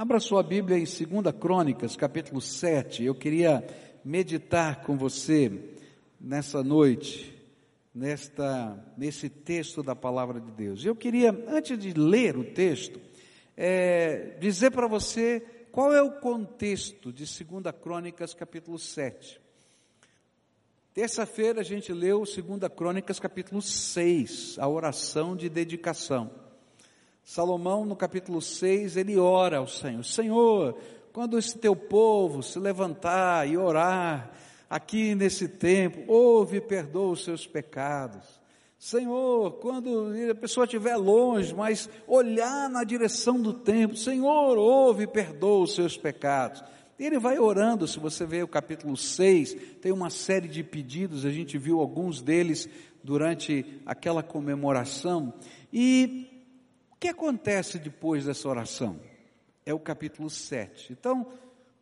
Abra sua Bíblia em 2 Crônicas, capítulo 7. Eu queria meditar com você nessa noite, nesta, nesse texto da palavra de Deus. Eu queria, antes de ler o texto, é, dizer para você qual é o contexto de 2 Crônicas, capítulo 7. Terça-feira a gente leu 2 Crônicas, capítulo 6, a oração de dedicação. Salomão, no capítulo 6, ele ora ao Senhor: Senhor, quando esse teu povo se levantar e orar aqui nesse tempo, ouve e perdoa os seus pecados. Senhor, quando a pessoa estiver longe, mas olhar na direção do templo, Senhor, ouve e perdoa os seus pecados. Ele vai orando, se você vê o capítulo 6, tem uma série de pedidos, a gente viu alguns deles durante aquela comemoração. E que acontece depois dessa oração? É o capítulo 7. Então,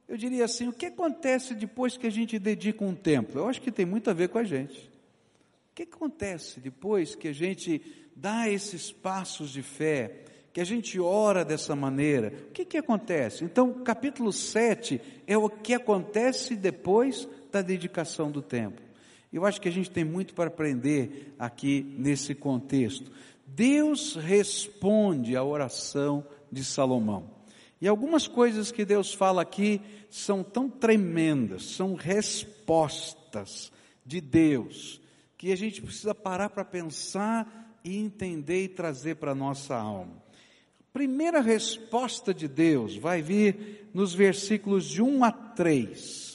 eu diria assim: o que acontece depois que a gente dedica um tempo? Eu acho que tem muito a ver com a gente. O que acontece depois que a gente dá esses passos de fé, que a gente ora dessa maneira? O que, que acontece? Então, o capítulo 7 é o que acontece depois da dedicação do tempo. Eu acho que a gente tem muito para aprender aqui nesse contexto. Deus responde à oração de Salomão. E algumas coisas que Deus fala aqui são tão tremendas, são respostas de Deus, que a gente precisa parar para pensar e entender e trazer para a nossa alma. Primeira resposta de Deus vai vir nos versículos de 1 a 3.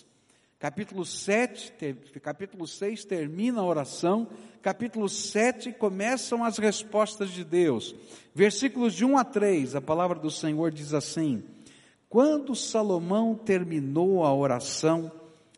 Capítulo 7, capítulo 6 termina a oração capítulo 7 começam as respostas de Deus. Versículos de 1 a 3, a palavra do Senhor diz assim: Quando Salomão terminou a oração,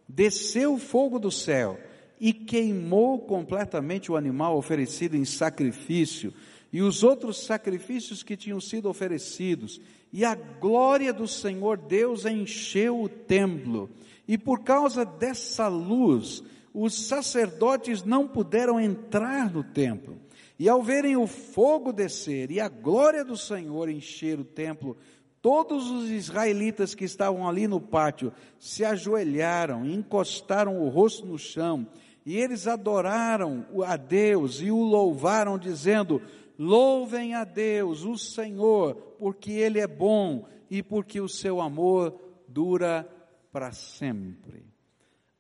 desceu o fogo do céu e queimou completamente o animal oferecido em sacrifício e os outros sacrifícios que tinham sido oferecidos, e a glória do Senhor Deus encheu o templo. E por causa dessa luz, os sacerdotes não puderam entrar no templo. E ao verem o fogo descer e a glória do Senhor encher o templo, todos os israelitas que estavam ali no pátio se ajoelharam, encostaram o rosto no chão, e eles adoraram a Deus e o louvaram, dizendo: Louvem a Deus, o Senhor, porque Ele é bom e porque o seu amor dura para sempre.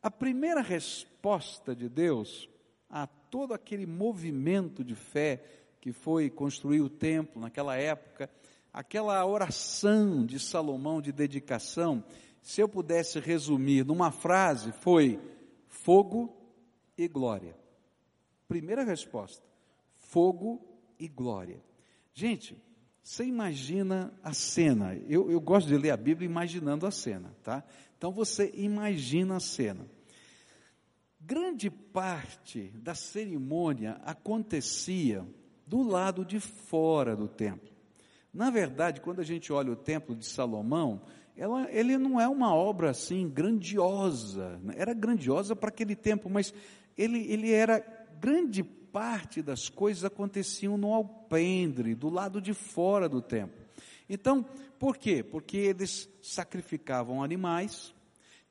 A primeira resposta de Deus a todo aquele movimento de fé que foi construir o templo naquela época, aquela oração de Salomão de dedicação, se eu pudesse resumir numa frase, foi fogo e glória. Primeira resposta: fogo e glória. Gente, você imagina a cena. Eu, eu gosto de ler a Bíblia imaginando a cena, tá? Então você imagina a cena. Grande parte da cerimônia acontecia do lado de fora do templo. Na verdade, quando a gente olha o templo de Salomão, ela, ele não é uma obra assim grandiosa. Né? Era grandiosa para aquele tempo, mas ele, ele era grande parte das coisas aconteciam no alpendre, do lado de fora do templo. Então, por quê? Porque eles sacrificavam animais,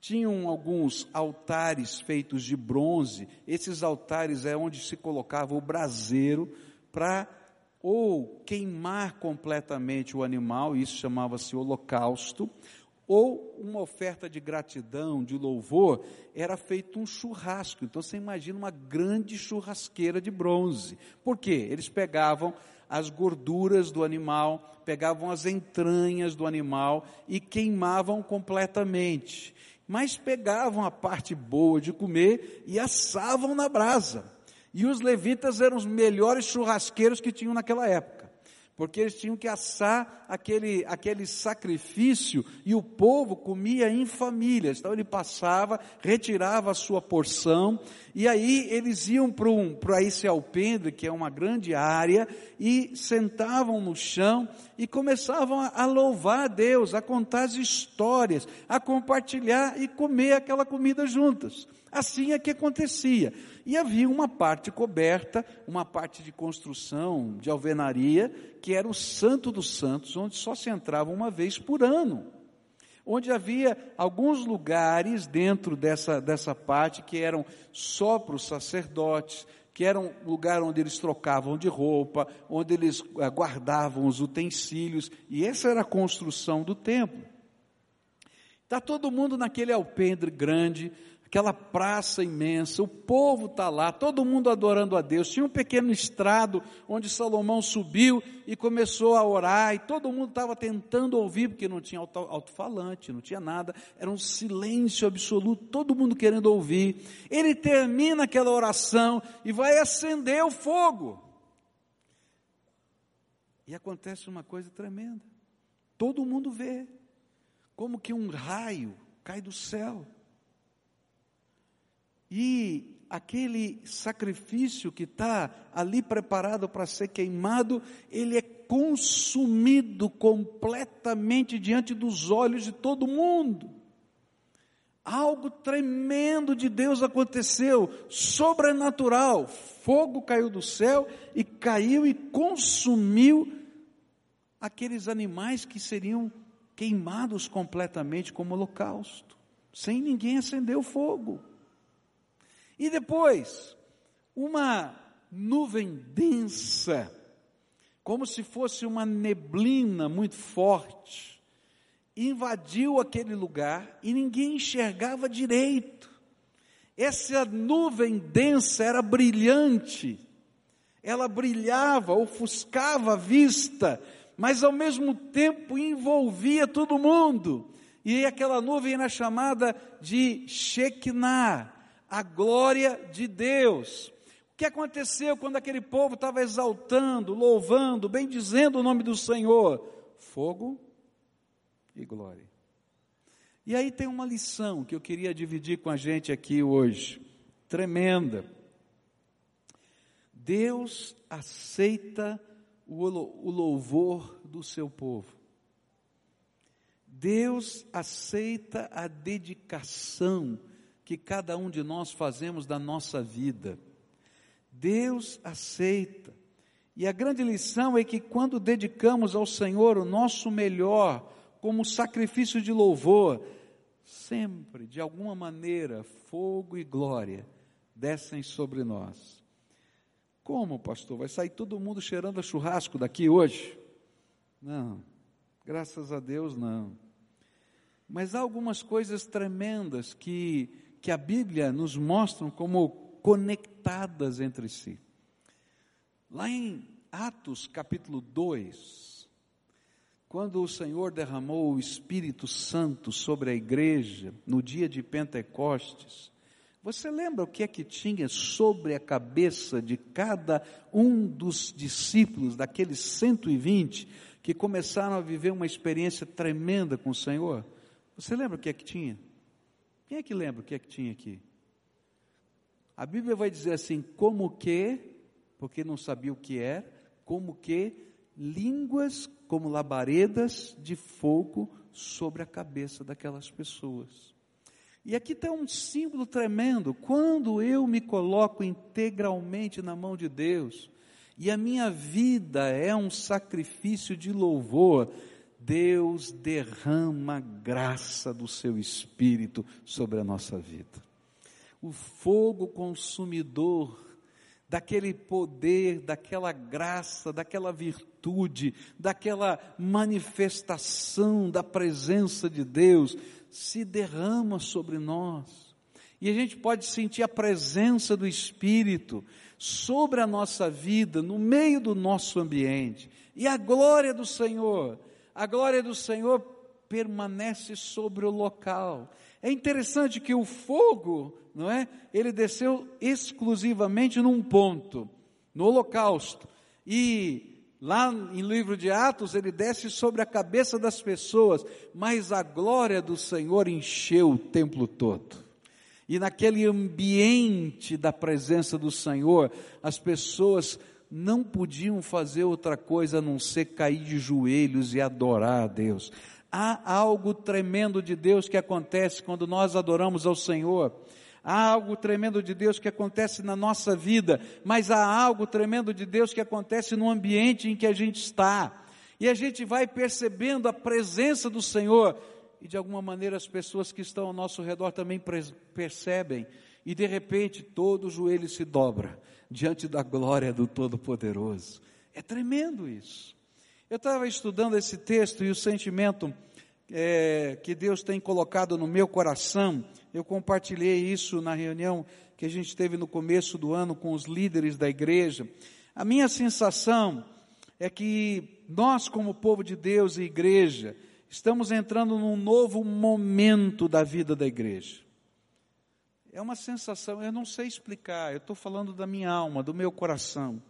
tinham alguns altares feitos de bronze. Esses altares é onde se colocava o braseiro para ou queimar completamente o animal, isso chamava-se holocausto, ou uma oferta de gratidão, de louvor, era feito um churrasco. Então você imagina uma grande churrasqueira de bronze. Por quê? Eles pegavam as gorduras do animal, pegavam as entranhas do animal e queimavam completamente mas pegavam a parte boa de comer e assavam na brasa. E os levitas eram os melhores churrasqueiros que tinham naquela época porque eles tinham que assar aquele, aquele sacrifício e o povo comia em famílias. Então ele passava, retirava a sua porção e aí eles iam para um, esse alpendre, que é uma grande área, e sentavam no chão e começavam a, a louvar a Deus, a contar as histórias, a compartilhar e comer aquela comida juntas. Assim é que acontecia. E havia uma parte coberta, uma parte de construção, de alvenaria, que era o Santo dos Santos, onde só se entrava uma vez por ano. Onde havia alguns lugares dentro dessa, dessa parte que eram só para os sacerdotes, que era um lugar onde eles trocavam de roupa, onde eles eh, guardavam os utensílios, e essa era a construção do templo. Está todo mundo naquele alpendre grande, aquela praça imensa, o povo está lá, todo mundo adorando a Deus. Tinha um pequeno estrado onde Salomão subiu e começou a orar, e todo mundo estava tentando ouvir, porque não tinha alto-falante, não tinha nada, era um silêncio absoluto, todo mundo querendo ouvir. Ele termina aquela oração e vai acender o fogo. E acontece uma coisa tremenda. Todo mundo vê como que um raio cai do céu e aquele sacrifício que está ali preparado para ser queimado, ele é consumido completamente diante dos olhos de todo mundo. Algo tremendo de Deus aconteceu, sobrenatural. Fogo caiu do céu e caiu e consumiu aqueles animais que seriam queimados completamente como holocausto, sem ninguém acender o fogo. E depois, uma nuvem densa, como se fosse uma neblina muito forte, invadiu aquele lugar e ninguém enxergava direito. Essa nuvem densa era brilhante, ela brilhava, ofuscava a vista, mas ao mesmo tempo envolvia todo mundo. E aquela nuvem era chamada de Shekinah, a glória de Deus. O que aconteceu quando aquele povo estava exaltando, louvando, bendizendo o nome do Senhor? Fogo e glória. E aí tem uma lição que eu queria dividir com a gente aqui hoje, tremenda. Deus aceita o louvor do seu povo. Deus aceita a dedicação que cada um de nós fazemos da nossa vida. Deus aceita. E a grande lição é que quando dedicamos ao Senhor o nosso melhor, como sacrifício de louvor, sempre, de alguma maneira, fogo e glória descem sobre nós. Como, pastor? Vai sair todo mundo cheirando a churrasco daqui hoje? Não, graças a Deus não. Mas há algumas coisas tremendas que que a Bíblia nos mostra como conectadas entre si. Lá em Atos capítulo 2, quando o Senhor derramou o Espírito Santo sobre a igreja no dia de Pentecostes, você lembra o que é que tinha sobre a cabeça de cada um dos discípulos, daqueles 120 que começaram a viver uma experiência tremenda com o Senhor? Você lembra o que é que tinha? Quem é que lembra o que é que tinha aqui? A Bíblia vai dizer assim: como que, porque não sabia o que era, como que línguas como labaredas de fogo sobre a cabeça daquelas pessoas. E aqui está um símbolo tremendo. Quando eu me coloco integralmente na mão de Deus, e a minha vida é um sacrifício de louvor, Deus derrama a graça do seu Espírito sobre a nossa vida. O fogo consumidor daquele poder, daquela graça, daquela virtude, daquela manifestação da presença de Deus se derrama sobre nós. E a gente pode sentir a presença do Espírito sobre a nossa vida, no meio do nosso ambiente. E a glória do Senhor a glória do Senhor permanece sobre o local. É interessante que o fogo, não é? Ele desceu exclusivamente num ponto, no holocausto. E lá em livro de Atos, ele desce sobre a cabeça das pessoas, mas a glória do Senhor encheu o templo todo. E naquele ambiente da presença do Senhor, as pessoas não podiam fazer outra coisa a não ser cair de joelhos e adorar a Deus. Há algo tremendo de Deus que acontece quando nós adoramos ao Senhor. há algo tremendo de Deus que acontece na nossa vida, mas há algo tremendo de Deus que acontece no ambiente em que a gente está. E a gente vai percebendo a presença do Senhor, e de alguma maneira as pessoas que estão ao nosso redor também percebem, e de repente todo o joelho se dobra diante da glória do Todo-Poderoso. É tremendo isso. Eu estava estudando esse texto e o sentimento é, que Deus tem colocado no meu coração, eu compartilhei isso na reunião que a gente teve no começo do ano com os líderes da igreja. A minha sensação é que nós, como povo de Deus e igreja, estamos entrando num novo momento da vida da igreja. É uma sensação, eu não sei explicar, eu estou falando da minha alma, do meu coração.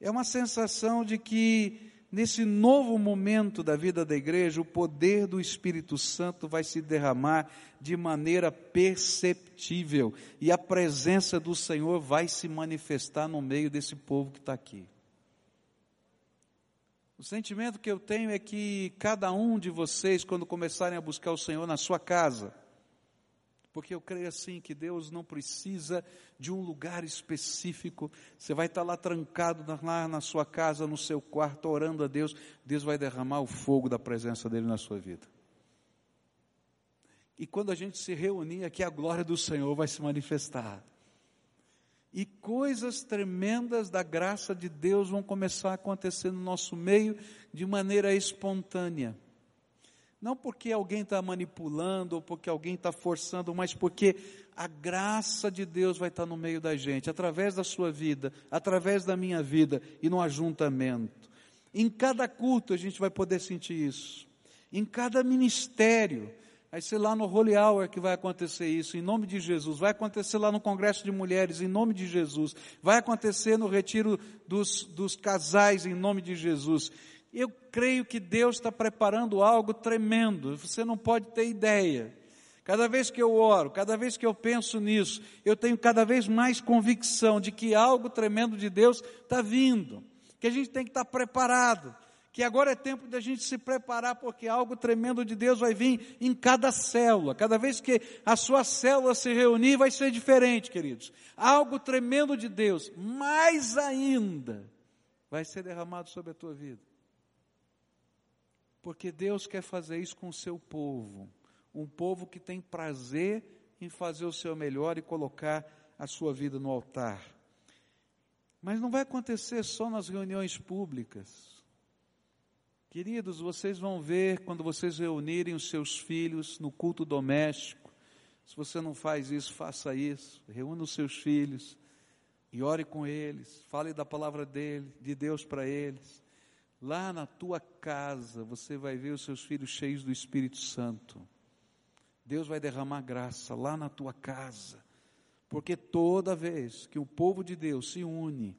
É uma sensação de que nesse novo momento da vida da igreja, o poder do Espírito Santo vai se derramar de maneira perceptível e a presença do Senhor vai se manifestar no meio desse povo que está aqui. O sentimento que eu tenho é que cada um de vocês, quando começarem a buscar o Senhor na sua casa, porque eu creio assim que Deus não precisa de um lugar específico. Você vai estar lá trancado lá na sua casa, no seu quarto, orando a Deus. Deus vai derramar o fogo da presença dele na sua vida. E quando a gente se reunir aqui, a glória do Senhor vai se manifestar. E coisas tremendas da graça de Deus vão começar a acontecer no nosso meio de maneira espontânea. Não porque alguém está manipulando ou porque alguém está forçando, mas porque a graça de Deus vai estar tá no meio da gente, através da sua vida, através da minha vida e no ajuntamento. Em cada culto a gente vai poder sentir isso. Em cada ministério. Vai ser lá no Holy Hour que vai acontecer isso, em nome de Jesus. Vai acontecer lá no Congresso de Mulheres, em nome de Jesus. Vai acontecer no retiro dos, dos casais, em nome de Jesus. Eu creio que Deus está preparando algo tremendo, você não pode ter ideia. Cada vez que eu oro, cada vez que eu penso nisso, eu tenho cada vez mais convicção de que algo tremendo de Deus está vindo, que a gente tem que estar preparado, que agora é tempo de a gente se preparar, porque algo tremendo de Deus vai vir em cada célula. Cada vez que a sua célula se reunir, vai ser diferente, queridos. Algo tremendo de Deus, mais ainda, vai ser derramado sobre a tua vida. Porque Deus quer fazer isso com o seu povo. Um povo que tem prazer em fazer o seu melhor e colocar a sua vida no altar. Mas não vai acontecer só nas reuniões públicas. Queridos, vocês vão ver quando vocês reunirem os seus filhos no culto doméstico. Se você não faz isso, faça isso. Reúna os seus filhos e ore com eles. Fale da palavra dele, de Deus para eles. Lá na tua casa você vai ver os seus filhos cheios do Espírito Santo. Deus vai derramar graça lá na tua casa. Porque toda vez que o povo de Deus se une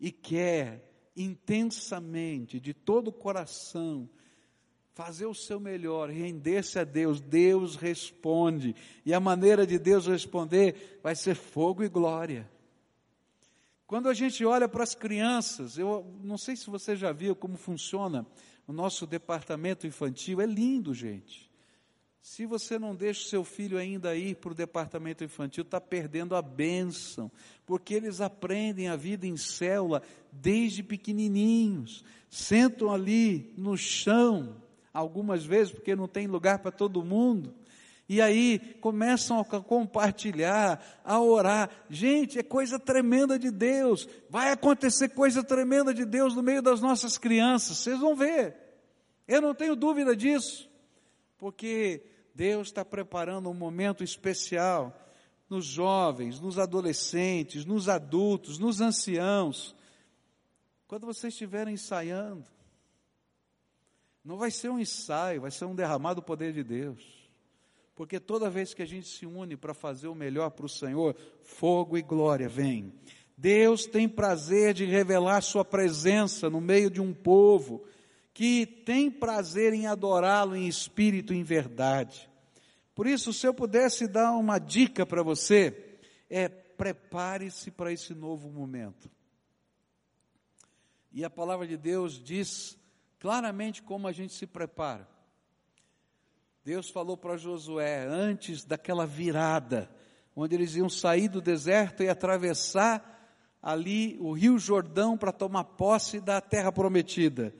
e quer intensamente, de todo o coração, fazer o seu melhor, render-se a Deus, Deus responde. E a maneira de Deus responder vai ser fogo e glória. Quando a gente olha para as crianças, eu não sei se você já viu como funciona o nosso departamento infantil, é lindo, gente. Se você não deixa o seu filho ainda ir para o departamento infantil, está perdendo a bênção, porque eles aprendem a vida em célula desde pequenininhos, sentam ali no chão, algumas vezes, porque não tem lugar para todo mundo, e aí começam a compartilhar, a orar. Gente, é coisa tremenda de Deus. Vai acontecer coisa tremenda de Deus no meio das nossas crianças. Vocês vão ver. Eu não tenho dúvida disso. Porque Deus está preparando um momento especial nos jovens, nos adolescentes, nos adultos, nos anciãos. Quando vocês estiverem ensaiando, não vai ser um ensaio, vai ser um derramado poder de Deus. Porque toda vez que a gente se une para fazer o melhor para o Senhor, fogo e glória vem. Deus tem prazer de revelar Sua presença no meio de um povo que tem prazer em adorá-lo em espírito e em verdade. Por isso, se eu pudesse dar uma dica para você, é prepare-se para esse novo momento. E a palavra de Deus diz claramente como a gente se prepara. Deus falou para Josué, antes daquela virada, onde eles iam sair do deserto e atravessar ali o Rio Jordão para tomar posse da terra prometida.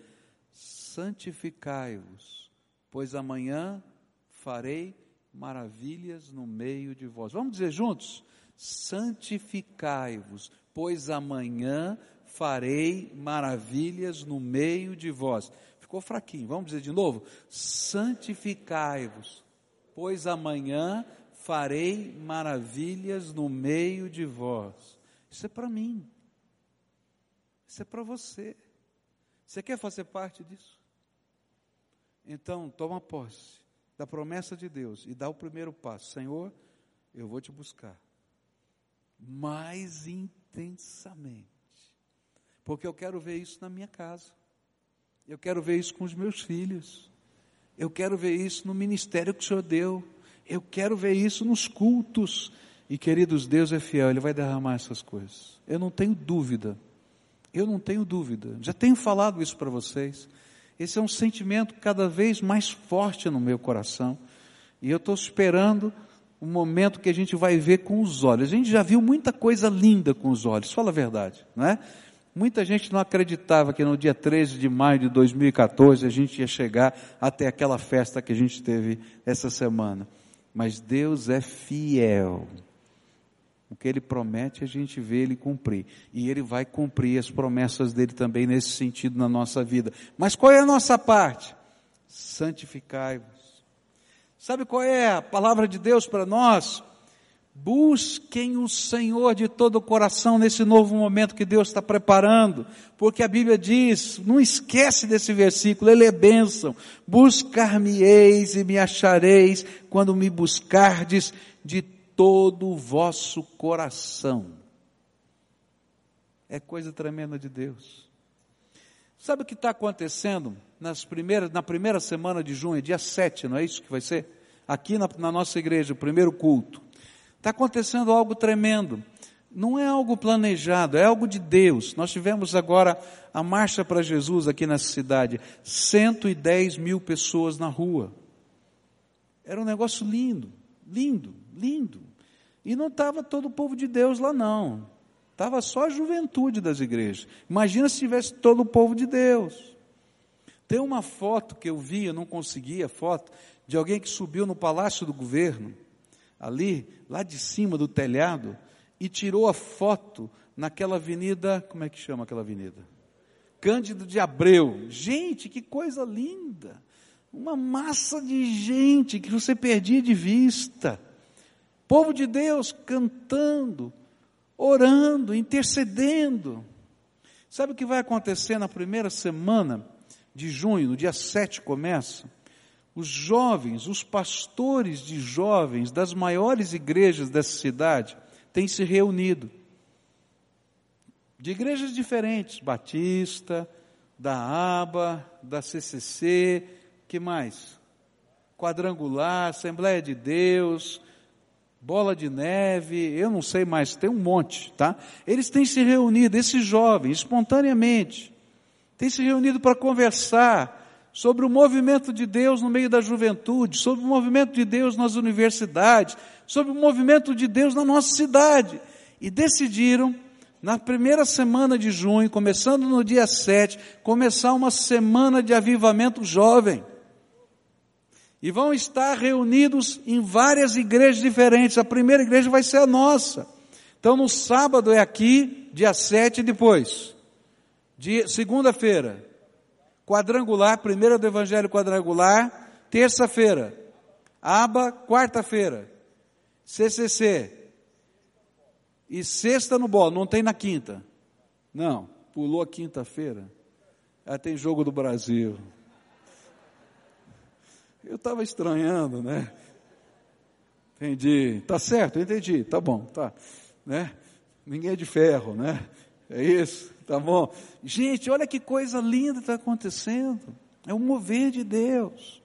Santificai-vos, pois amanhã farei maravilhas no meio de vós. Vamos dizer juntos? Santificai-vos, pois amanhã farei maravilhas no meio de vós. Ficou fraquinho, vamos dizer de novo? Santificai-vos, pois amanhã farei maravilhas no meio de vós. Isso é para mim. Isso é para você. Você quer fazer parte disso? Então, toma posse da promessa de Deus e dá o primeiro passo. Senhor, eu vou te buscar mais intensamente. Porque eu quero ver isso na minha casa. Eu quero ver isso com os meus filhos. Eu quero ver isso no ministério que o Senhor deu. Eu quero ver isso nos cultos. E queridos, Deus é fiel, Ele vai derramar essas coisas. Eu não tenho dúvida. Eu não tenho dúvida. Já tenho falado isso para vocês. Esse é um sentimento cada vez mais forte no meu coração. E eu estou esperando o momento que a gente vai ver com os olhos. A gente já viu muita coisa linda com os olhos, fala a verdade, não é? Muita gente não acreditava que no dia 13 de maio de 2014 a gente ia chegar até aquela festa que a gente teve essa semana. Mas Deus é fiel. O que ele promete, a gente vê ele cumprir. E ele vai cumprir as promessas dele também nesse sentido na nossa vida. Mas qual é a nossa parte? Santificai-vos. Sabe qual é a palavra de Deus para nós? Busquem o Senhor de todo o coração nesse novo momento que Deus está preparando, porque a Bíblia diz, não esquece desse versículo, ele é bênção. Buscar-me-eis e me achareis quando me buscardes de todo o vosso coração. É coisa tremenda de Deus. Sabe o que está acontecendo nas primeiras, na primeira semana de junho, dia 7, não é isso que vai ser? Aqui na, na nossa igreja, o primeiro culto. Está acontecendo algo tremendo. Não é algo planejado, é algo de Deus. Nós tivemos agora a marcha para Jesus aqui nessa cidade. 110 mil pessoas na rua. Era um negócio lindo, lindo, lindo. E não estava todo o povo de Deus lá, não. Estava só a juventude das igrejas. Imagina se tivesse todo o povo de Deus. Tem uma foto que eu vi, eu não consegui a foto, de alguém que subiu no palácio do governo, ali, lá de cima do telhado, e tirou a foto naquela avenida, como é que chama aquela avenida? Cândido de Abreu. Gente, que coisa linda! Uma massa de gente que você perdia de vista. Povo de Deus cantando, orando, intercedendo. Sabe o que vai acontecer na primeira semana de junho, no dia 7 começa? Os jovens, os pastores de jovens das maiores igrejas dessa cidade têm se reunido. De igrejas diferentes, Batista, da ABA, da CCC, que mais? Quadrangular, Assembleia de Deus, bola de neve, eu não sei mais, tem um monte, tá? Eles têm se reunido, esses jovens, espontaneamente, têm se reunido para conversar sobre o movimento de Deus no meio da juventude, sobre o movimento de Deus nas universidades, sobre o movimento de Deus na nossa cidade. E decidiram, na primeira semana de junho, começando no dia 7, começar uma semana de avivamento jovem e vão estar reunidos em várias igrejas diferentes. A primeira igreja vai ser a nossa. Então, no sábado é aqui, dia 7 depois. De segunda-feira, quadrangular, primeira do Evangelho quadrangular, terça-feira, aba, quarta-feira, CCC, e sexta no bolo, não tem na quinta. Não, pulou a quinta-feira. Ah, tem jogo do Brasil. Eu estava estranhando, né? Entendi. Tá certo, entendi. Tá bom, tá. Né? Ninguém é de ferro, né? É isso, tá bom. Gente, olha que coisa linda está acontecendo. É o mover de Deus.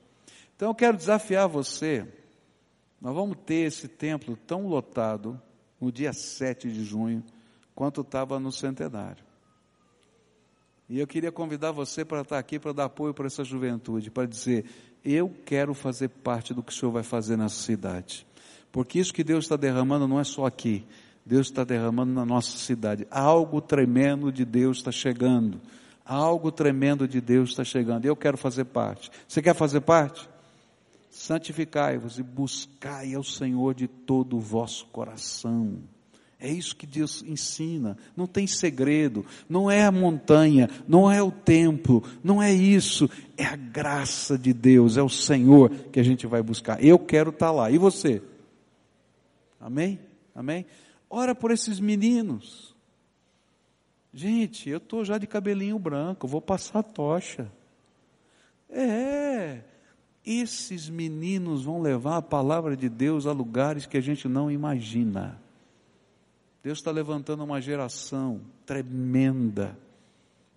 Então eu quero desafiar você. Nós vamos ter esse templo tão lotado no dia 7 de junho, quanto estava no centenário. E eu queria convidar você para estar aqui para dar apoio para essa juventude, para dizer: eu quero fazer parte do que o Senhor vai fazer nessa cidade. porque isso que Deus está derramando não é só aqui, Deus está derramando na nossa cidade. Algo tremendo de Deus está chegando. Algo tremendo de Deus está chegando. Eu quero fazer parte. Você quer fazer parte? Santificai-vos e buscai ao Senhor de todo o vosso coração. É isso que Deus ensina. Não tem segredo. Não é a montanha, não é o templo, não é isso. É a graça de Deus, é o Senhor que a gente vai buscar. Eu quero estar lá. E você? Amém? Amém? Ora por esses meninos. Gente, eu estou já de cabelinho branco, vou passar a tocha. É, esses meninos vão levar a palavra de Deus a lugares que a gente não imagina. Deus está levantando uma geração tremenda,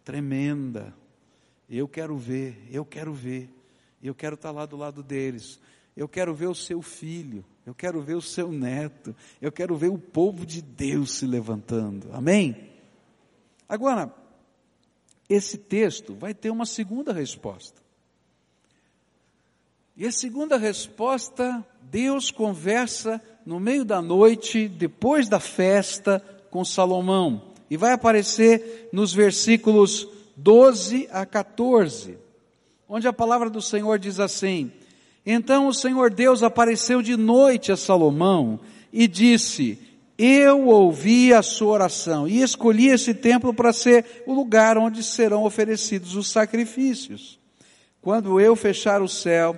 tremenda. Eu quero ver, eu quero ver, eu quero estar lá do lado deles. Eu quero ver o seu filho, eu quero ver o seu neto, eu quero ver o povo de Deus se levantando. Amém? Agora, esse texto vai ter uma segunda resposta. E a segunda resposta, Deus conversa no meio da noite, depois da festa, com Salomão. E vai aparecer nos versículos 12 a 14, onde a palavra do Senhor diz assim: Então o Senhor Deus apareceu de noite a Salomão e disse: Eu ouvi a sua oração e escolhi esse templo para ser o lugar onde serão oferecidos os sacrifícios. Quando eu fechar o céu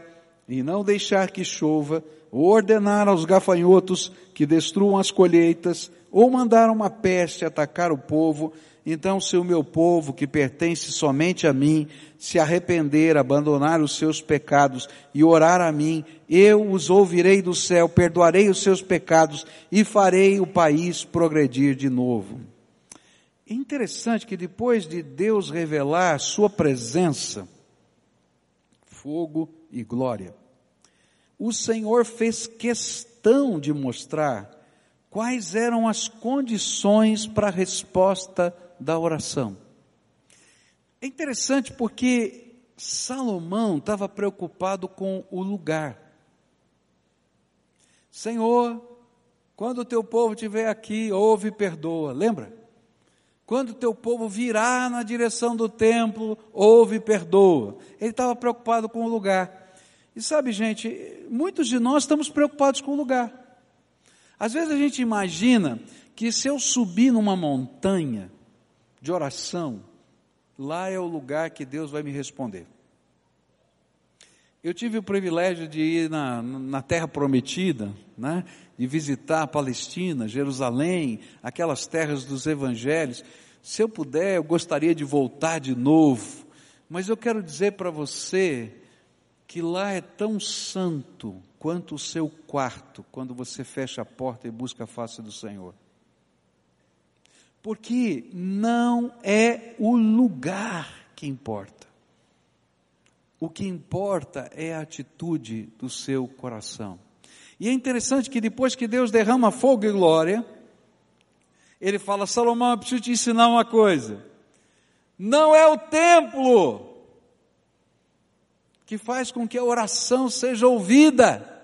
e não deixar que chova, ou ordenar aos gafanhotos que destruam as colheitas, ou mandar uma peste atacar o povo, então se o meu povo, que pertence somente a mim, se arrepender, abandonar os seus pecados e orar a mim, eu os ouvirei do céu, perdoarei os seus pecados e farei o país progredir de novo. É interessante que depois de Deus revelar sua presença, fogo e glória, o Senhor fez questão de mostrar quais eram as condições para a resposta da oração. É interessante porque Salomão estava preocupado com o lugar. Senhor, quando o teu povo estiver aqui, ouve e perdoa. Lembra? Quando o teu povo virar na direção do templo, ouve e perdoa. Ele estava preocupado com o lugar. E sabe, gente, muitos de nós estamos preocupados com o lugar. Às vezes a gente imagina que se eu subir numa montanha de oração, lá é o lugar que Deus vai me responder. Eu tive o privilégio de ir na, na terra prometida, né? de visitar a Palestina, Jerusalém, aquelas terras dos evangelhos. Se eu puder, eu gostaria de voltar de novo. Mas eu quero dizer para você que lá é tão santo quanto o seu quarto, quando você fecha a porta e busca a face do Senhor. Porque não é o lugar que importa. O que importa é a atitude do seu coração. E é interessante que depois que Deus derrama fogo e glória, ele fala: Salomão, eu preciso te ensinar uma coisa. Não é o templo que faz com que a oração seja ouvida.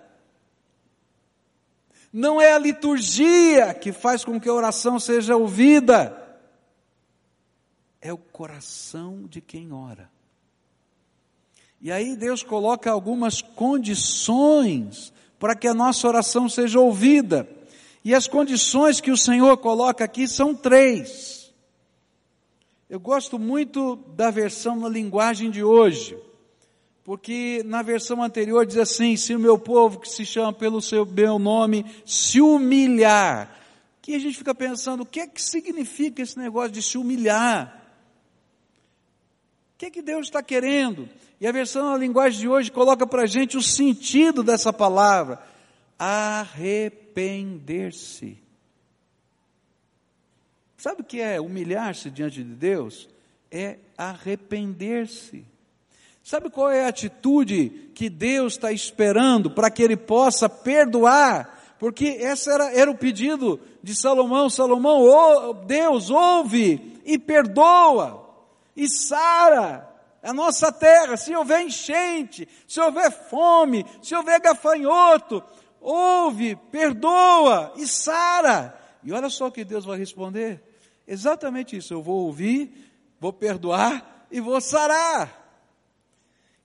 Não é a liturgia que faz com que a oração seja ouvida. É o coração de quem ora. E aí Deus coloca algumas condições para que a nossa oração seja ouvida. E as condições que o Senhor coloca aqui são três. Eu gosto muito da versão na linguagem de hoje porque na versão anterior diz assim: se o meu povo que se chama pelo seu meu nome se humilhar. Que a gente fica pensando, o que é que significa esse negócio de se humilhar? O que é que Deus está querendo? E a versão na linguagem de hoje coloca para a gente o sentido dessa palavra: arrepender-se. Sabe o que é humilhar-se diante de Deus? É arrepender-se. Sabe qual é a atitude que Deus está esperando para que ele possa perdoar? Porque esse era, era o pedido de Salomão. Salomão, oh, Deus, ouve e perdoa e sara a nossa terra. Se houver enchente, se houver fome, se houver gafanhoto, ouve, perdoa e sara. E olha só o que Deus vai responder: exatamente isso, eu vou ouvir, vou perdoar e vou sarar.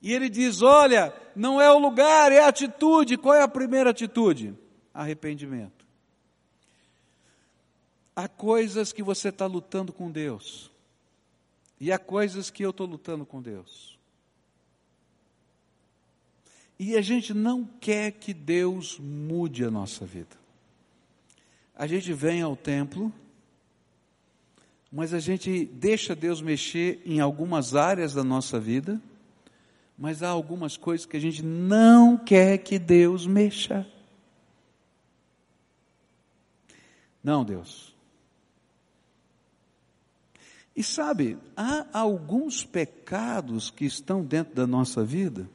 E ele diz: olha, não é o lugar, é a atitude. Qual é a primeira atitude? Arrependimento. Há coisas que você está lutando com Deus, e há coisas que eu estou lutando com Deus. E a gente não quer que Deus mude a nossa vida. A gente vem ao templo, mas a gente deixa Deus mexer em algumas áreas da nossa vida, mas há algumas coisas que a gente não quer que Deus mexa. Não, Deus. E sabe, há alguns pecados que estão dentro da nossa vida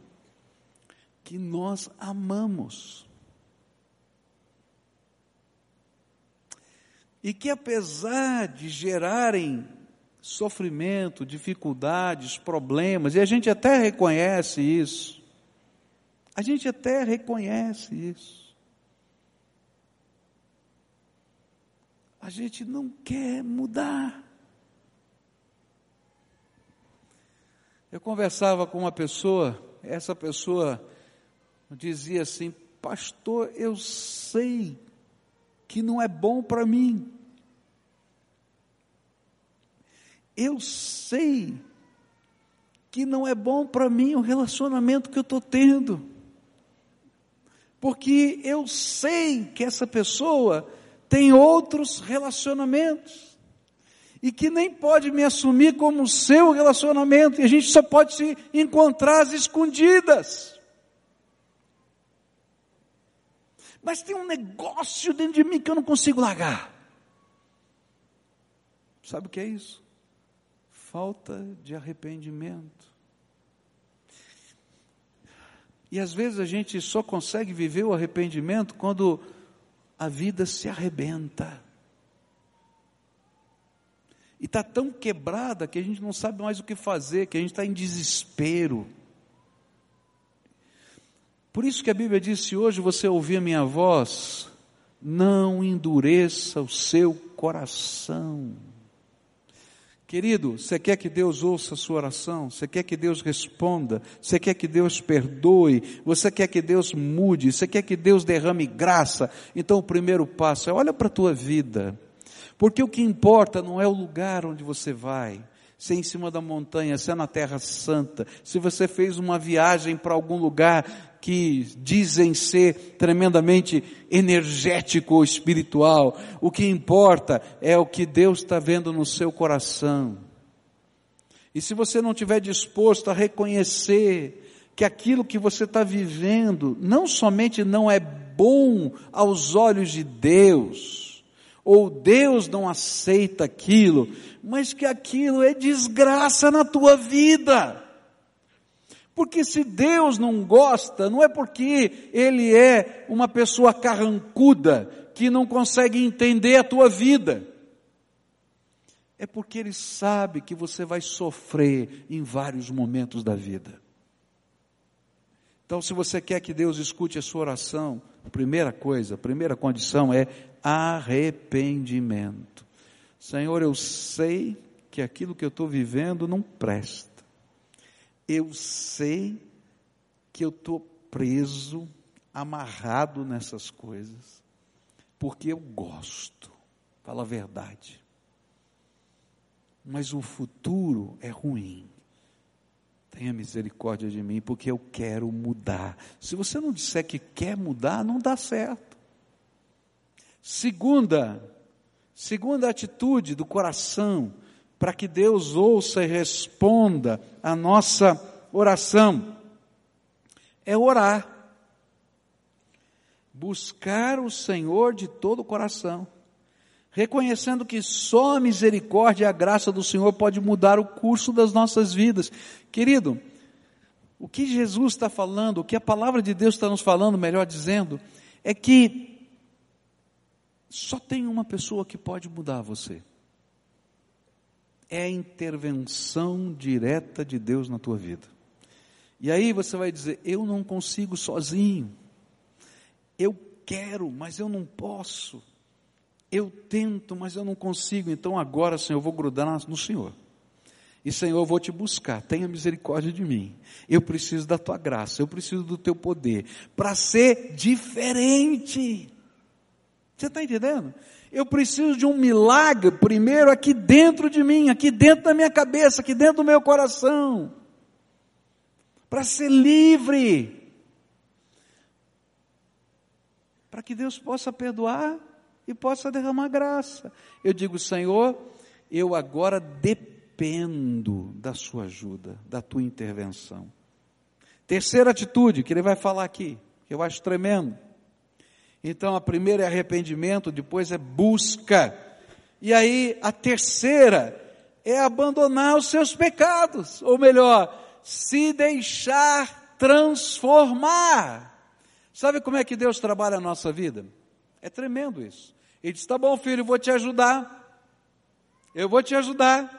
que nós amamos. E que apesar de gerarem sofrimento, dificuldades, problemas, e a gente até reconhece isso, a gente até reconhece isso. A gente não quer mudar. Eu conversava com uma pessoa, essa pessoa dizia assim: Pastor, eu sei que não é bom para mim. Eu sei que não é bom para mim o relacionamento que eu estou tendo. Porque eu sei que essa pessoa tem outros relacionamentos. E que nem pode me assumir como seu relacionamento. E a gente só pode se encontrar às escondidas. mas tem um negócio dentro de mim que eu não consigo largar. Sabe o que é isso? Falta de arrependimento. E às vezes a gente só consegue viver o arrependimento quando a vida se arrebenta. E está tão quebrada que a gente não sabe mais o que fazer, que a gente está em desespero. Por isso que a Bíblia diz: se hoje você ouvir a minha voz, não endureça o seu coração. Querido, você quer que Deus ouça a sua oração? Você quer que Deus responda? Você quer que Deus perdoe? Você quer que Deus mude? Você quer que Deus derrame graça? Então o primeiro passo é olha para a tua vida. Porque o que importa não é o lugar onde você vai, se é em cima da montanha, se é na terra santa, se você fez uma viagem para algum lugar que dizem ser tremendamente energético ou espiritual. O que importa é o que Deus está vendo no seu coração. E se você não estiver disposto a reconhecer que aquilo que você está vivendo não somente não é bom aos olhos de Deus, ou Deus não aceita aquilo, mas que aquilo é desgraça na tua vida. Porque se Deus não gosta, não é porque Ele é uma pessoa carrancuda que não consegue entender a tua vida. É porque Ele sabe que você vai sofrer em vários momentos da vida. Então, se você quer que Deus escute a sua oração, a primeira coisa, a primeira condição é arrependimento. Senhor, eu sei que aquilo que eu estou vivendo não presta eu sei que eu estou preso, amarrado nessas coisas, porque eu gosto, fala a verdade. Mas o futuro é ruim. Tenha misericórdia de mim, porque eu quero mudar. Se você não disser que quer mudar, não dá certo. Segunda, segunda atitude do coração, para que Deus ouça e responda a nossa oração. É orar. Buscar o Senhor de todo o coração, reconhecendo que só a misericórdia e a graça do Senhor pode mudar o curso das nossas vidas. Querido, o que Jesus está falando, o que a palavra de Deus está nos falando, melhor dizendo, é que só tem uma pessoa que pode mudar você é a intervenção direta de Deus na tua vida. E aí você vai dizer: Eu não consigo sozinho. Eu quero, mas eu não posso. Eu tento, mas eu não consigo. Então agora, Senhor, eu vou grudar no Senhor. E Senhor, eu vou te buscar. Tenha misericórdia de mim. Eu preciso da tua graça, eu preciso do teu poder para ser diferente. Você está entendendo? Eu preciso de um milagre primeiro aqui dentro de mim, aqui dentro da minha cabeça, aqui dentro do meu coração. Para ser livre. Para que Deus possa perdoar e possa derramar graça. Eu digo, Senhor, eu agora dependo da Sua ajuda, da Tua intervenção. Terceira atitude que ele vai falar aqui, que eu acho tremendo. Então a primeira é arrependimento, depois é busca. E aí a terceira é abandonar os seus pecados, ou melhor, se deixar transformar. Sabe como é que Deus trabalha a nossa vida? É tremendo isso. Ele diz: tá bom, filho, eu vou te ajudar. Eu vou te ajudar.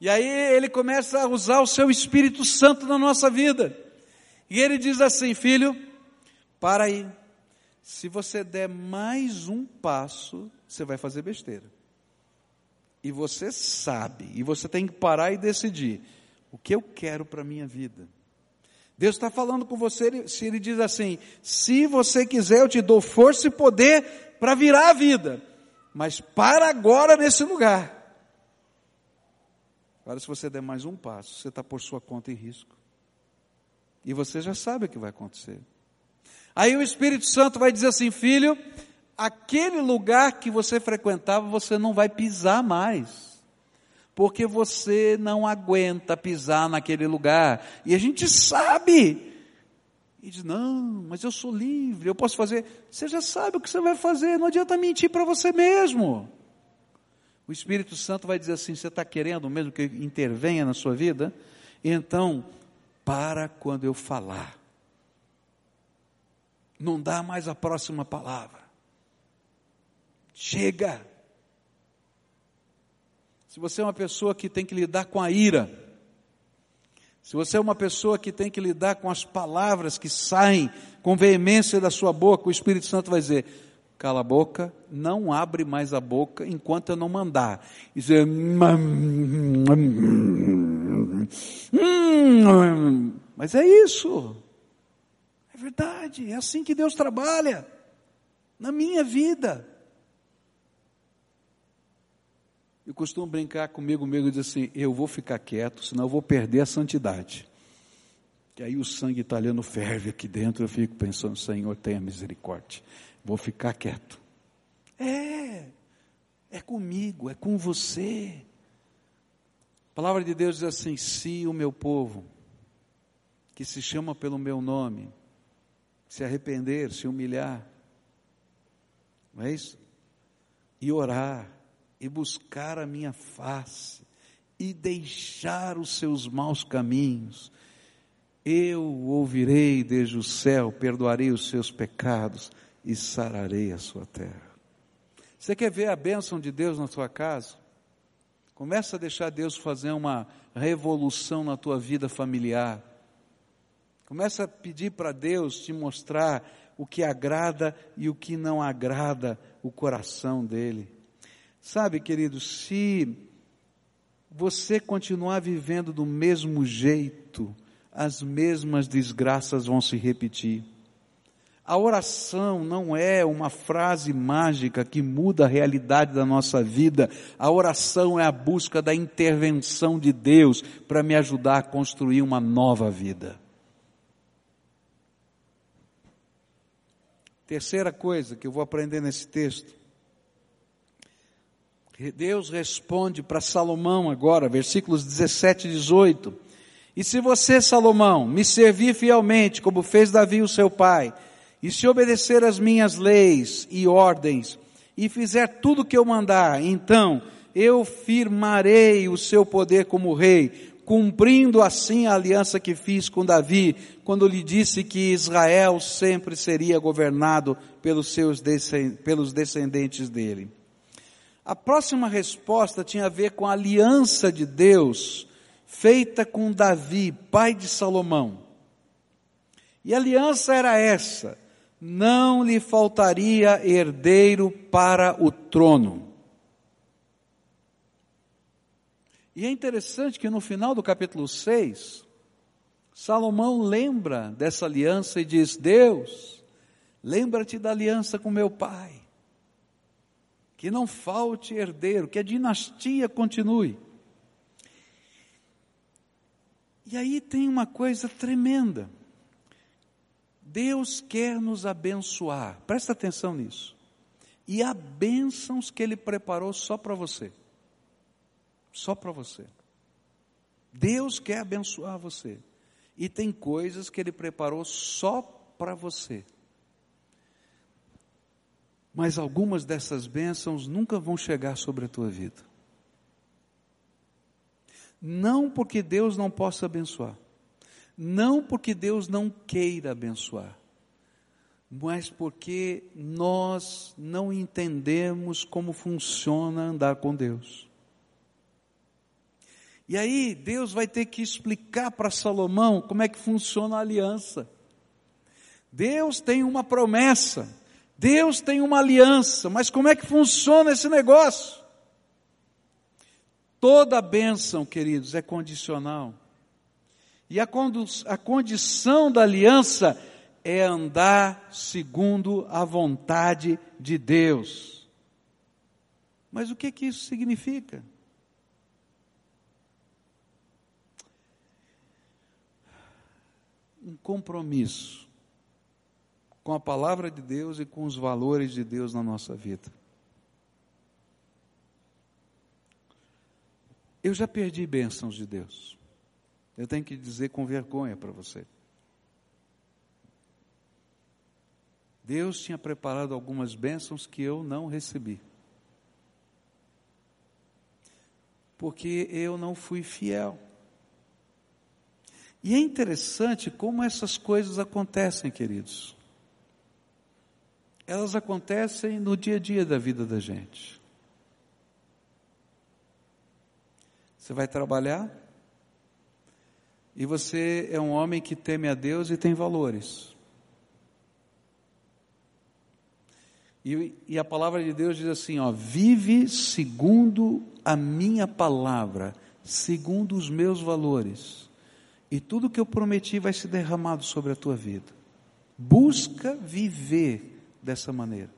E aí ele começa a usar o seu Espírito Santo na nossa vida. E ele diz assim: filho, para aí. Se você der mais um passo, você vai fazer besteira. E você sabe, e você tem que parar e decidir: o que eu quero para a minha vida? Deus está falando com você, se Ele diz assim: se você quiser, eu te dou força e poder para virar a vida, mas para agora nesse lugar. Agora, se você der mais um passo, você está por sua conta em risco. E você já sabe o que vai acontecer. Aí o Espírito Santo vai dizer assim: filho, aquele lugar que você frequentava, você não vai pisar mais. Porque você não aguenta pisar naquele lugar. E a gente sabe e diz: Não, mas eu sou livre, eu posso fazer. Você já sabe o que você vai fazer, não adianta mentir para você mesmo. O Espírito Santo vai dizer assim: Você está querendo mesmo que intervenha na sua vida? Então, para quando eu falar. Não dá mais a próxima palavra. Chega. Se você é uma pessoa que tem que lidar com a ira, se você é uma pessoa que tem que lidar com as palavras que saem com veemência da sua boca, o Espírito Santo vai dizer: cala a boca, não abre mais a boca enquanto eu não mandar. E dizer, mas é isso. É verdade, é assim que Deus trabalha na minha vida. Eu costumo brincar comigo mesmo e dizer assim: eu vou ficar quieto, senão eu vou perder a santidade. Que aí o sangue italiano ferve aqui dentro, eu fico pensando: Senhor, tenha misericórdia. Vou ficar quieto. É, é comigo, é com você. A palavra de Deus diz assim: se o meu povo, que se chama pelo meu nome, se arrepender, se humilhar, não é isso? E orar, e buscar a minha face e deixar os seus maus caminhos, eu ouvirei desde o céu, perdoarei os seus pecados e sararei a sua terra. Você quer ver a bênção de Deus na sua casa? Começa a deixar Deus fazer uma revolução na tua vida familiar. Começa a pedir para Deus te mostrar o que agrada e o que não agrada o coração dele. Sabe, querido, se você continuar vivendo do mesmo jeito, as mesmas desgraças vão se repetir. A oração não é uma frase mágica que muda a realidade da nossa vida. A oração é a busca da intervenção de Deus para me ajudar a construir uma nova vida. Terceira coisa que eu vou aprender nesse texto Deus responde para Salomão agora, versículos 17 e 18. E se você, Salomão, me servir fielmente, como fez Davi o seu pai, e se obedecer às minhas leis e ordens, e fizer tudo o que eu mandar, então eu firmarei o seu poder como rei, cumprindo assim a aliança que fiz com Davi, quando lhe disse que Israel sempre seria governado pelos seus pelos descendentes dele. A próxima resposta tinha a ver com a aliança de Deus feita com Davi, pai de Salomão. E a aliança era essa: não lhe faltaria herdeiro para o trono. E é interessante que no final do capítulo 6, Salomão lembra dessa aliança e diz: Deus, lembra-te da aliança com meu pai, que não falte herdeiro, que a dinastia continue. E aí tem uma coisa tremenda. Deus quer nos abençoar, presta atenção nisso. E há bênçãos que Ele preparou só para você. Só para você. Deus quer abençoar você. E tem coisas que Ele preparou só para você. Mas algumas dessas bênçãos nunca vão chegar sobre a tua vida. Não porque Deus não possa abençoar não porque Deus não queira abençoar, mas porque nós não entendemos como funciona andar com Deus. E aí Deus vai ter que explicar para Salomão como é que funciona a aliança. Deus tem uma promessa, Deus tem uma aliança, mas como é que funciona esse negócio? Toda bênção, queridos, é condicional. E a, a condição da aliança é andar segundo a vontade de Deus. Mas o que que isso significa? Um compromisso com a palavra de Deus e com os valores de Deus na nossa vida. Eu já perdi bênçãos de Deus. Eu tenho que dizer com vergonha para você. Deus tinha preparado algumas bênçãos que eu não recebi. Porque eu não fui fiel. E é interessante como essas coisas acontecem, queridos. Elas acontecem no dia a dia da vida da gente. Você vai trabalhar, e você é um homem que teme a Deus e tem valores. E, e, a palavra de Deus diz assim: ó, vive segundo a minha palavra, segundo os meus valores, e tudo que eu prometi vai ser derramado sobre a tua vida. Busca viver dessa maneira.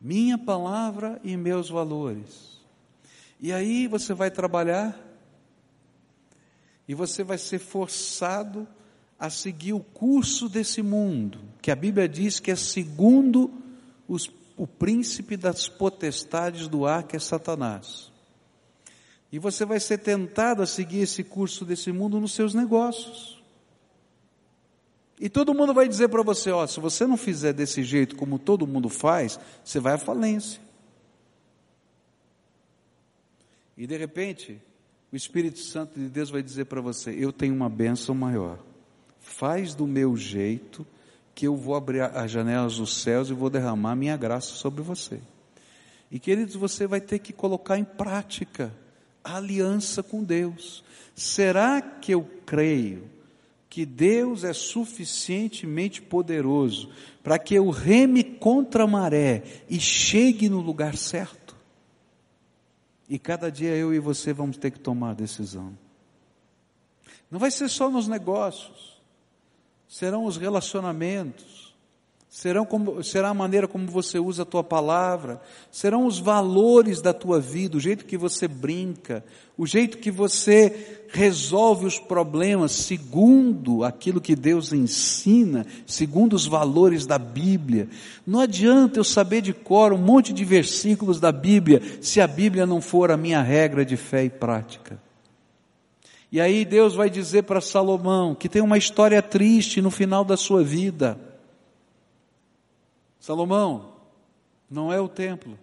Minha palavra e meus valores. E aí você vai trabalhar e você vai ser forçado a seguir o curso desse mundo, que a Bíblia diz que é segundo os, o príncipe das potestades do ar, que é Satanás. E você vai ser tentado a seguir esse curso desse mundo nos seus negócios. E todo mundo vai dizer para você: ó, se você não fizer desse jeito como todo mundo faz, você vai à falência. E de repente, o Espírito Santo de Deus vai dizer para você: Eu tenho uma bênção maior. Faz do meu jeito, que eu vou abrir as janelas dos céus e vou derramar minha graça sobre você. E queridos, você vai ter que colocar em prática aliança com Deus. Será que eu creio que Deus é suficientemente poderoso para que eu reme contra a maré e chegue no lugar certo? E cada dia eu e você vamos ter que tomar decisão. Não vai ser só nos negócios, serão os relacionamentos, serão como, será a maneira como você usa a tua palavra, serão os valores da tua vida, o jeito que você brinca, o jeito que você resolve os problemas segundo aquilo que Deus ensina, segundo os valores da Bíblia. Não adianta eu saber de cor um monte de versículos da Bíblia, se a Bíblia não for a minha regra de fé e prática. E aí Deus vai dizer para Salomão que tem uma história triste no final da sua vida. Salomão, não é o templo,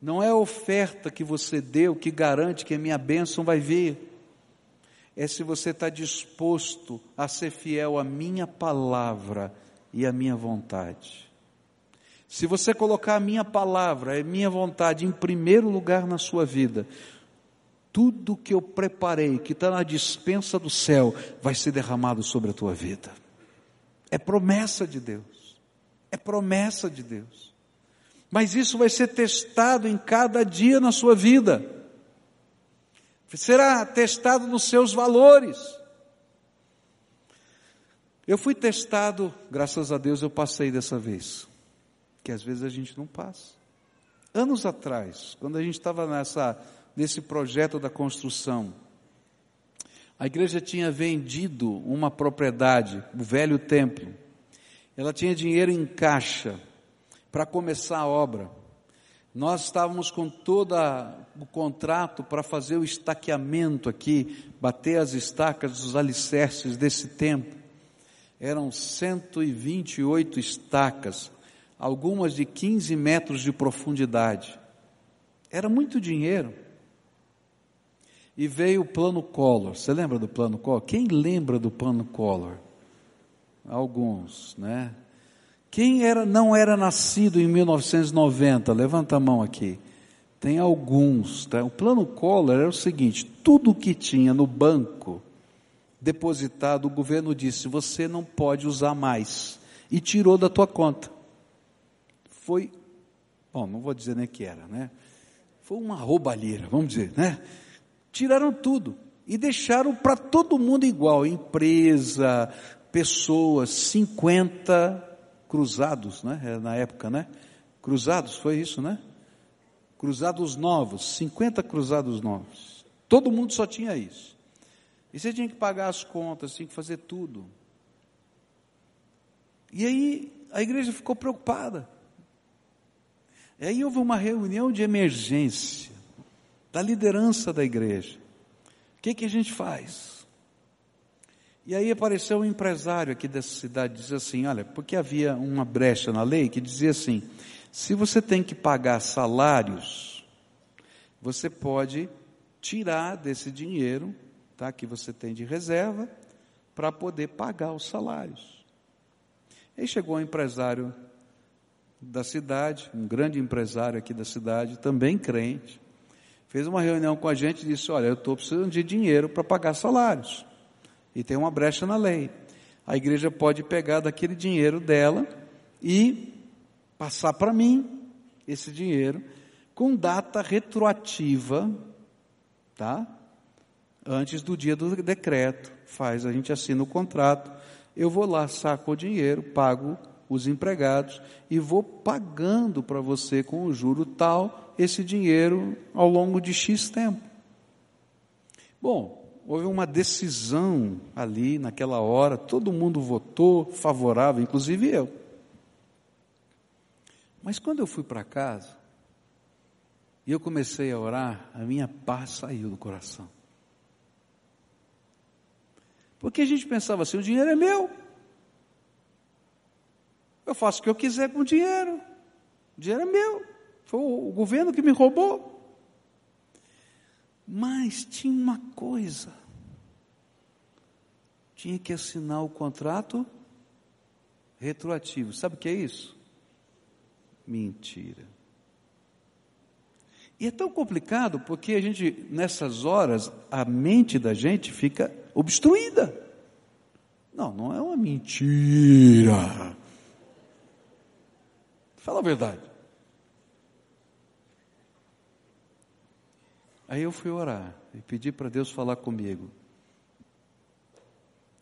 não é a oferta que você deu que garante que a minha bênção vai vir, é se você está disposto a ser fiel à minha palavra e à minha vontade. Se você colocar a minha palavra, a minha vontade em primeiro lugar na sua vida, tudo que eu preparei, que está na dispensa do céu, vai ser derramado sobre a tua vida. É promessa de Deus. É promessa de Deus. Mas isso vai ser testado em cada dia na sua vida. Será testado nos seus valores. Eu fui testado, graças a Deus eu passei dessa vez. Que às vezes a gente não passa. Anos atrás, quando a gente estava nessa, nesse projeto da construção, a igreja tinha vendido uma propriedade, o velho templo. Ela tinha dinheiro em caixa para começar a obra. Nós estávamos com todo o contrato para fazer o estaqueamento aqui, bater as estacas dos alicerces desse templo. Eram 128 estacas, algumas de 15 metros de profundidade. Era muito dinheiro. E veio o plano Collor. Você lembra do plano Collor? Quem lembra do plano Collor? Alguns, né? Quem era, não era nascido em 1990? Levanta a mão aqui. Tem alguns. Tá? O plano Collor era o seguinte: tudo que tinha no banco depositado, o governo disse: você não pode usar mais. E tirou da tua conta foi, bom, não vou dizer nem que era, né? Foi uma roubalheira, vamos dizer, né? Tiraram tudo e deixaram para todo mundo igual, empresa, pessoas, 50 cruzados, né? Na época, né? Cruzados, foi isso, né? Cruzados novos, 50 cruzados novos. Todo mundo só tinha isso. E você tinha que pagar as contas, tinha que fazer tudo. E aí a igreja ficou preocupada. E aí houve uma reunião de emergência da liderança da igreja. O que, que a gente faz? E aí apareceu um empresário aqui dessa cidade, dizia assim, olha, porque havia uma brecha na lei que dizia assim, se você tem que pagar salários, você pode tirar desse dinheiro, tá, que você tem de reserva, para poder pagar os salários. Aí chegou um empresário da cidade, um grande empresário aqui da cidade, também crente, fez uma reunião com a gente e disse: Olha, eu estou precisando de dinheiro para pagar salários. E tem uma brecha na lei. A igreja pode pegar daquele dinheiro dela e passar para mim esse dinheiro com data retroativa, tá? Antes do dia do decreto. Faz, a gente assina o contrato. Eu vou lá, saco o dinheiro, pago os empregados e vou pagando para você com o juro tal esse dinheiro ao longo de X tempo. Bom, houve uma decisão ali naquela hora, todo mundo votou favorável, inclusive eu. Mas quando eu fui para casa e eu comecei a orar, a minha paz saiu do coração. Porque a gente pensava assim: o dinheiro é meu. Eu faço o que eu quiser com o dinheiro. O dinheiro é meu. Foi o governo que me roubou. Mas tinha uma coisa. Tinha que assinar o contrato retroativo. Sabe o que é isso? Mentira. E é tão complicado porque a gente, nessas horas, a mente da gente fica obstruída. Não, não é uma mentira. Fala a verdade. Aí eu fui orar e pedi para Deus falar comigo.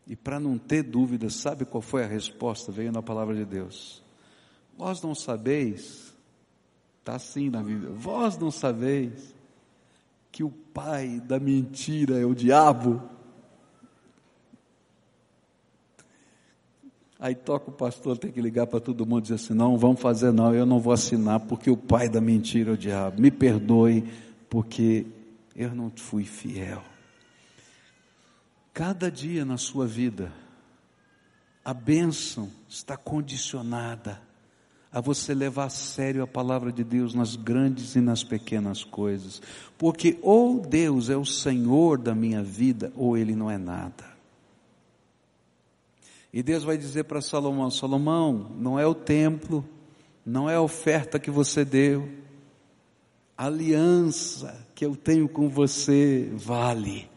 E para não ter dúvida, sabe qual foi a resposta? Veio na palavra de Deus. Vós não sabeis, está assim na Bíblia, vós não sabeis que o pai da mentira é o diabo. Aí toca o pastor, tem que ligar para todo mundo e dizer assim: não, vamos fazer não, eu não vou assinar porque o pai da mentira é o diabo. Me perdoe porque eu não fui fiel. Cada dia na sua vida, a bênção está condicionada a você levar a sério a palavra de Deus nas grandes e nas pequenas coisas. Porque ou Deus é o Senhor da minha vida, ou Ele não é nada. E Deus vai dizer para Salomão: Salomão, não é o templo, não é a oferta que você deu, a aliança que eu tenho com você vale,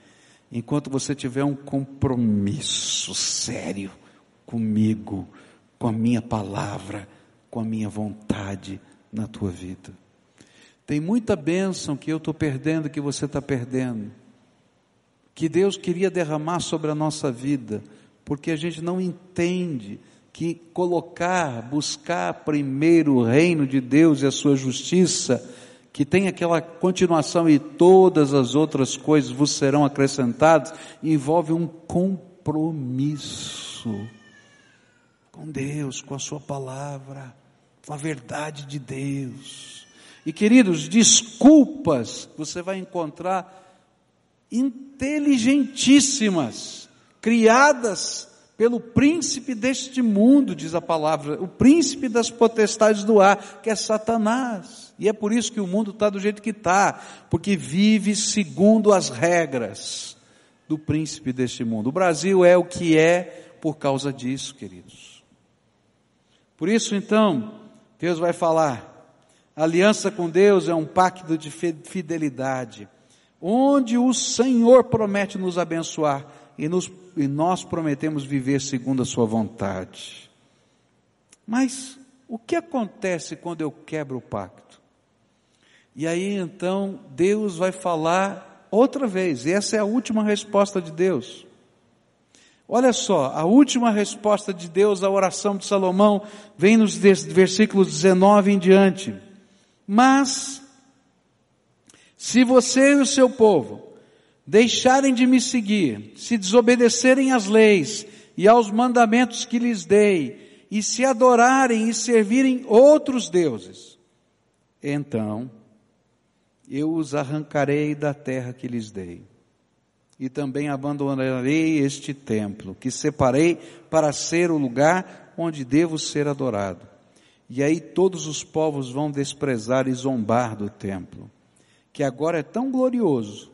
enquanto você tiver um compromisso sério comigo, com a minha palavra, com a minha vontade na tua vida. Tem muita bênção que eu estou perdendo, que você está perdendo, que Deus queria derramar sobre a nossa vida, porque a gente não entende que colocar, buscar primeiro o reino de Deus e a sua justiça, que tem aquela continuação e todas as outras coisas vos serão acrescentadas, envolve um compromisso com Deus, com a Sua palavra, com a verdade de Deus. E queridos, desculpas você vai encontrar inteligentíssimas, criadas pelo príncipe deste mundo, diz a palavra, o príncipe das potestades do ar, que é Satanás. E é por isso que o mundo está do jeito que está, porque vive segundo as regras do príncipe deste mundo. O Brasil é o que é por causa disso, queridos. Por isso, então, Deus vai falar: a aliança com Deus é um pacto de fidelidade, onde o Senhor promete nos abençoar e, nos, e nós prometemos viver segundo a Sua vontade. Mas o que acontece quando eu quebro o pacto? E aí então Deus vai falar outra vez, e essa é a última resposta de Deus. Olha só, a última resposta de Deus à oração de Salomão vem nos versículos 19 em diante. Mas, se você e o seu povo deixarem de me seguir, se desobedecerem às leis e aos mandamentos que lhes dei, e se adorarem e servirem outros deuses, então eu os arrancarei da terra que lhes dei e também abandonarei este templo, que separei para ser o lugar onde devo ser adorado. E aí todos os povos vão desprezar e zombar do templo, que agora é tão glorioso.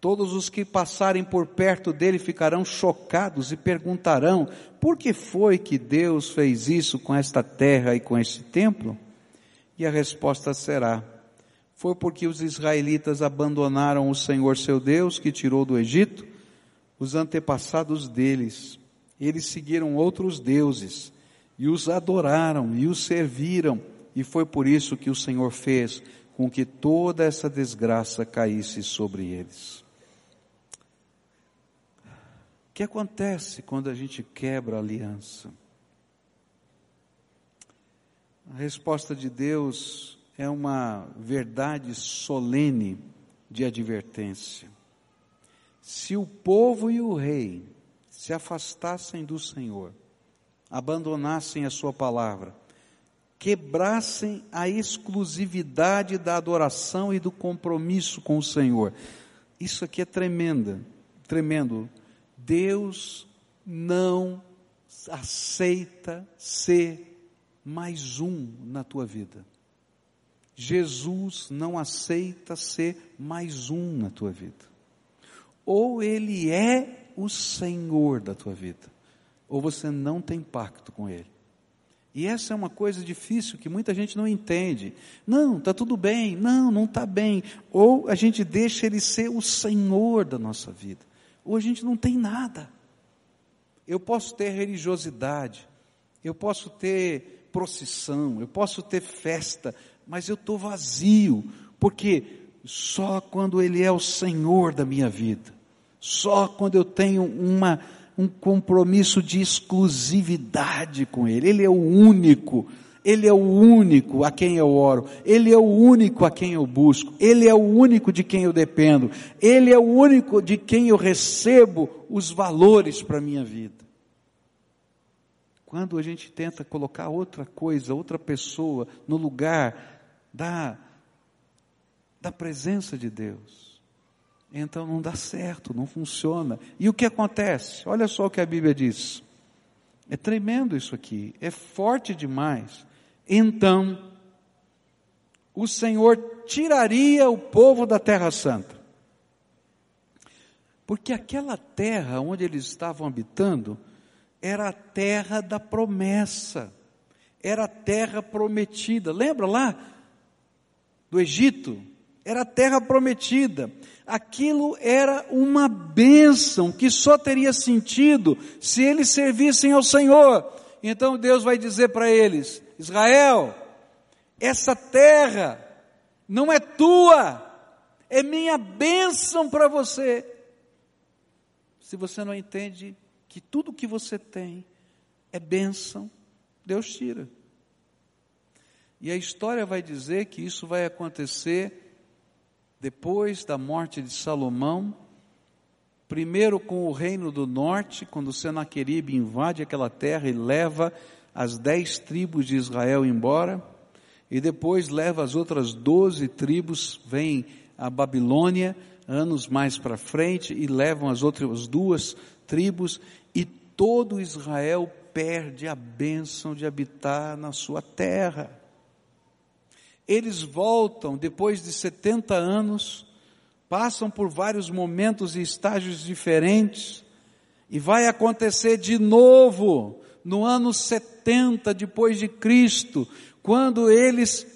Todos os que passarem por perto dele ficarão chocados e perguntarão: por que foi que Deus fez isso com esta terra e com este templo? E a resposta será: foi porque os israelitas abandonaram o Senhor seu Deus que tirou do Egito, os antepassados deles. Eles seguiram outros deuses e os adoraram e os serviram, e foi por isso que o Senhor fez com que toda essa desgraça caísse sobre eles. O que acontece quando a gente quebra a aliança? A resposta de Deus é uma verdade solene de advertência. Se o povo e o rei se afastassem do Senhor, abandonassem a sua palavra, quebrassem a exclusividade da adoração e do compromisso com o Senhor. Isso aqui é tremenda, tremendo. Deus não aceita ser mais um na tua vida. Jesus não aceita ser mais um na tua vida. Ou ele é o Senhor da tua vida, ou você não tem pacto com ele. E essa é uma coisa difícil que muita gente não entende. Não, está tudo bem. Não, não está bem. Ou a gente deixa ele ser o Senhor da nossa vida. Ou a gente não tem nada. Eu posso ter religiosidade, eu posso ter procissão, eu posso ter festa, mas eu estou vazio, porque só quando Ele é o Senhor da minha vida, só quando eu tenho uma, um compromisso de exclusividade com Ele, Ele é o único, Ele é o único a quem eu oro, Ele é o único a quem eu busco, Ele é o único de quem eu dependo, Ele é o único de quem eu recebo os valores para a minha vida. Quando a gente tenta colocar outra coisa, outra pessoa no lugar da, da presença de Deus. Então não dá certo, não funciona. E o que acontece? Olha só o que a Bíblia diz. É tremendo isso aqui, é forte demais. Então, o Senhor tiraria o povo da Terra Santa. Porque aquela terra onde eles estavam habitando era a terra da promessa, era a terra prometida. Lembra lá? Do Egito era a terra prometida. Aquilo era uma bênção que só teria sentido se eles servissem ao Senhor. Então Deus vai dizer para eles: Israel, essa terra não é tua, é minha bênção para você. Se você não entende que tudo que você tem é bênção, Deus tira. E a história vai dizer que isso vai acontecer depois da morte de Salomão, primeiro com o reino do norte, quando Senaqueribe invade aquela terra e leva as dez tribos de Israel embora, e depois leva as outras doze tribos, vem a Babilônia, anos mais para frente, e levam as outras duas tribos, e todo Israel perde a bênção de habitar na sua terra. Eles voltam depois de 70 anos, passam por vários momentos e estágios diferentes, e vai acontecer de novo no ano 70 depois de Cristo, quando eles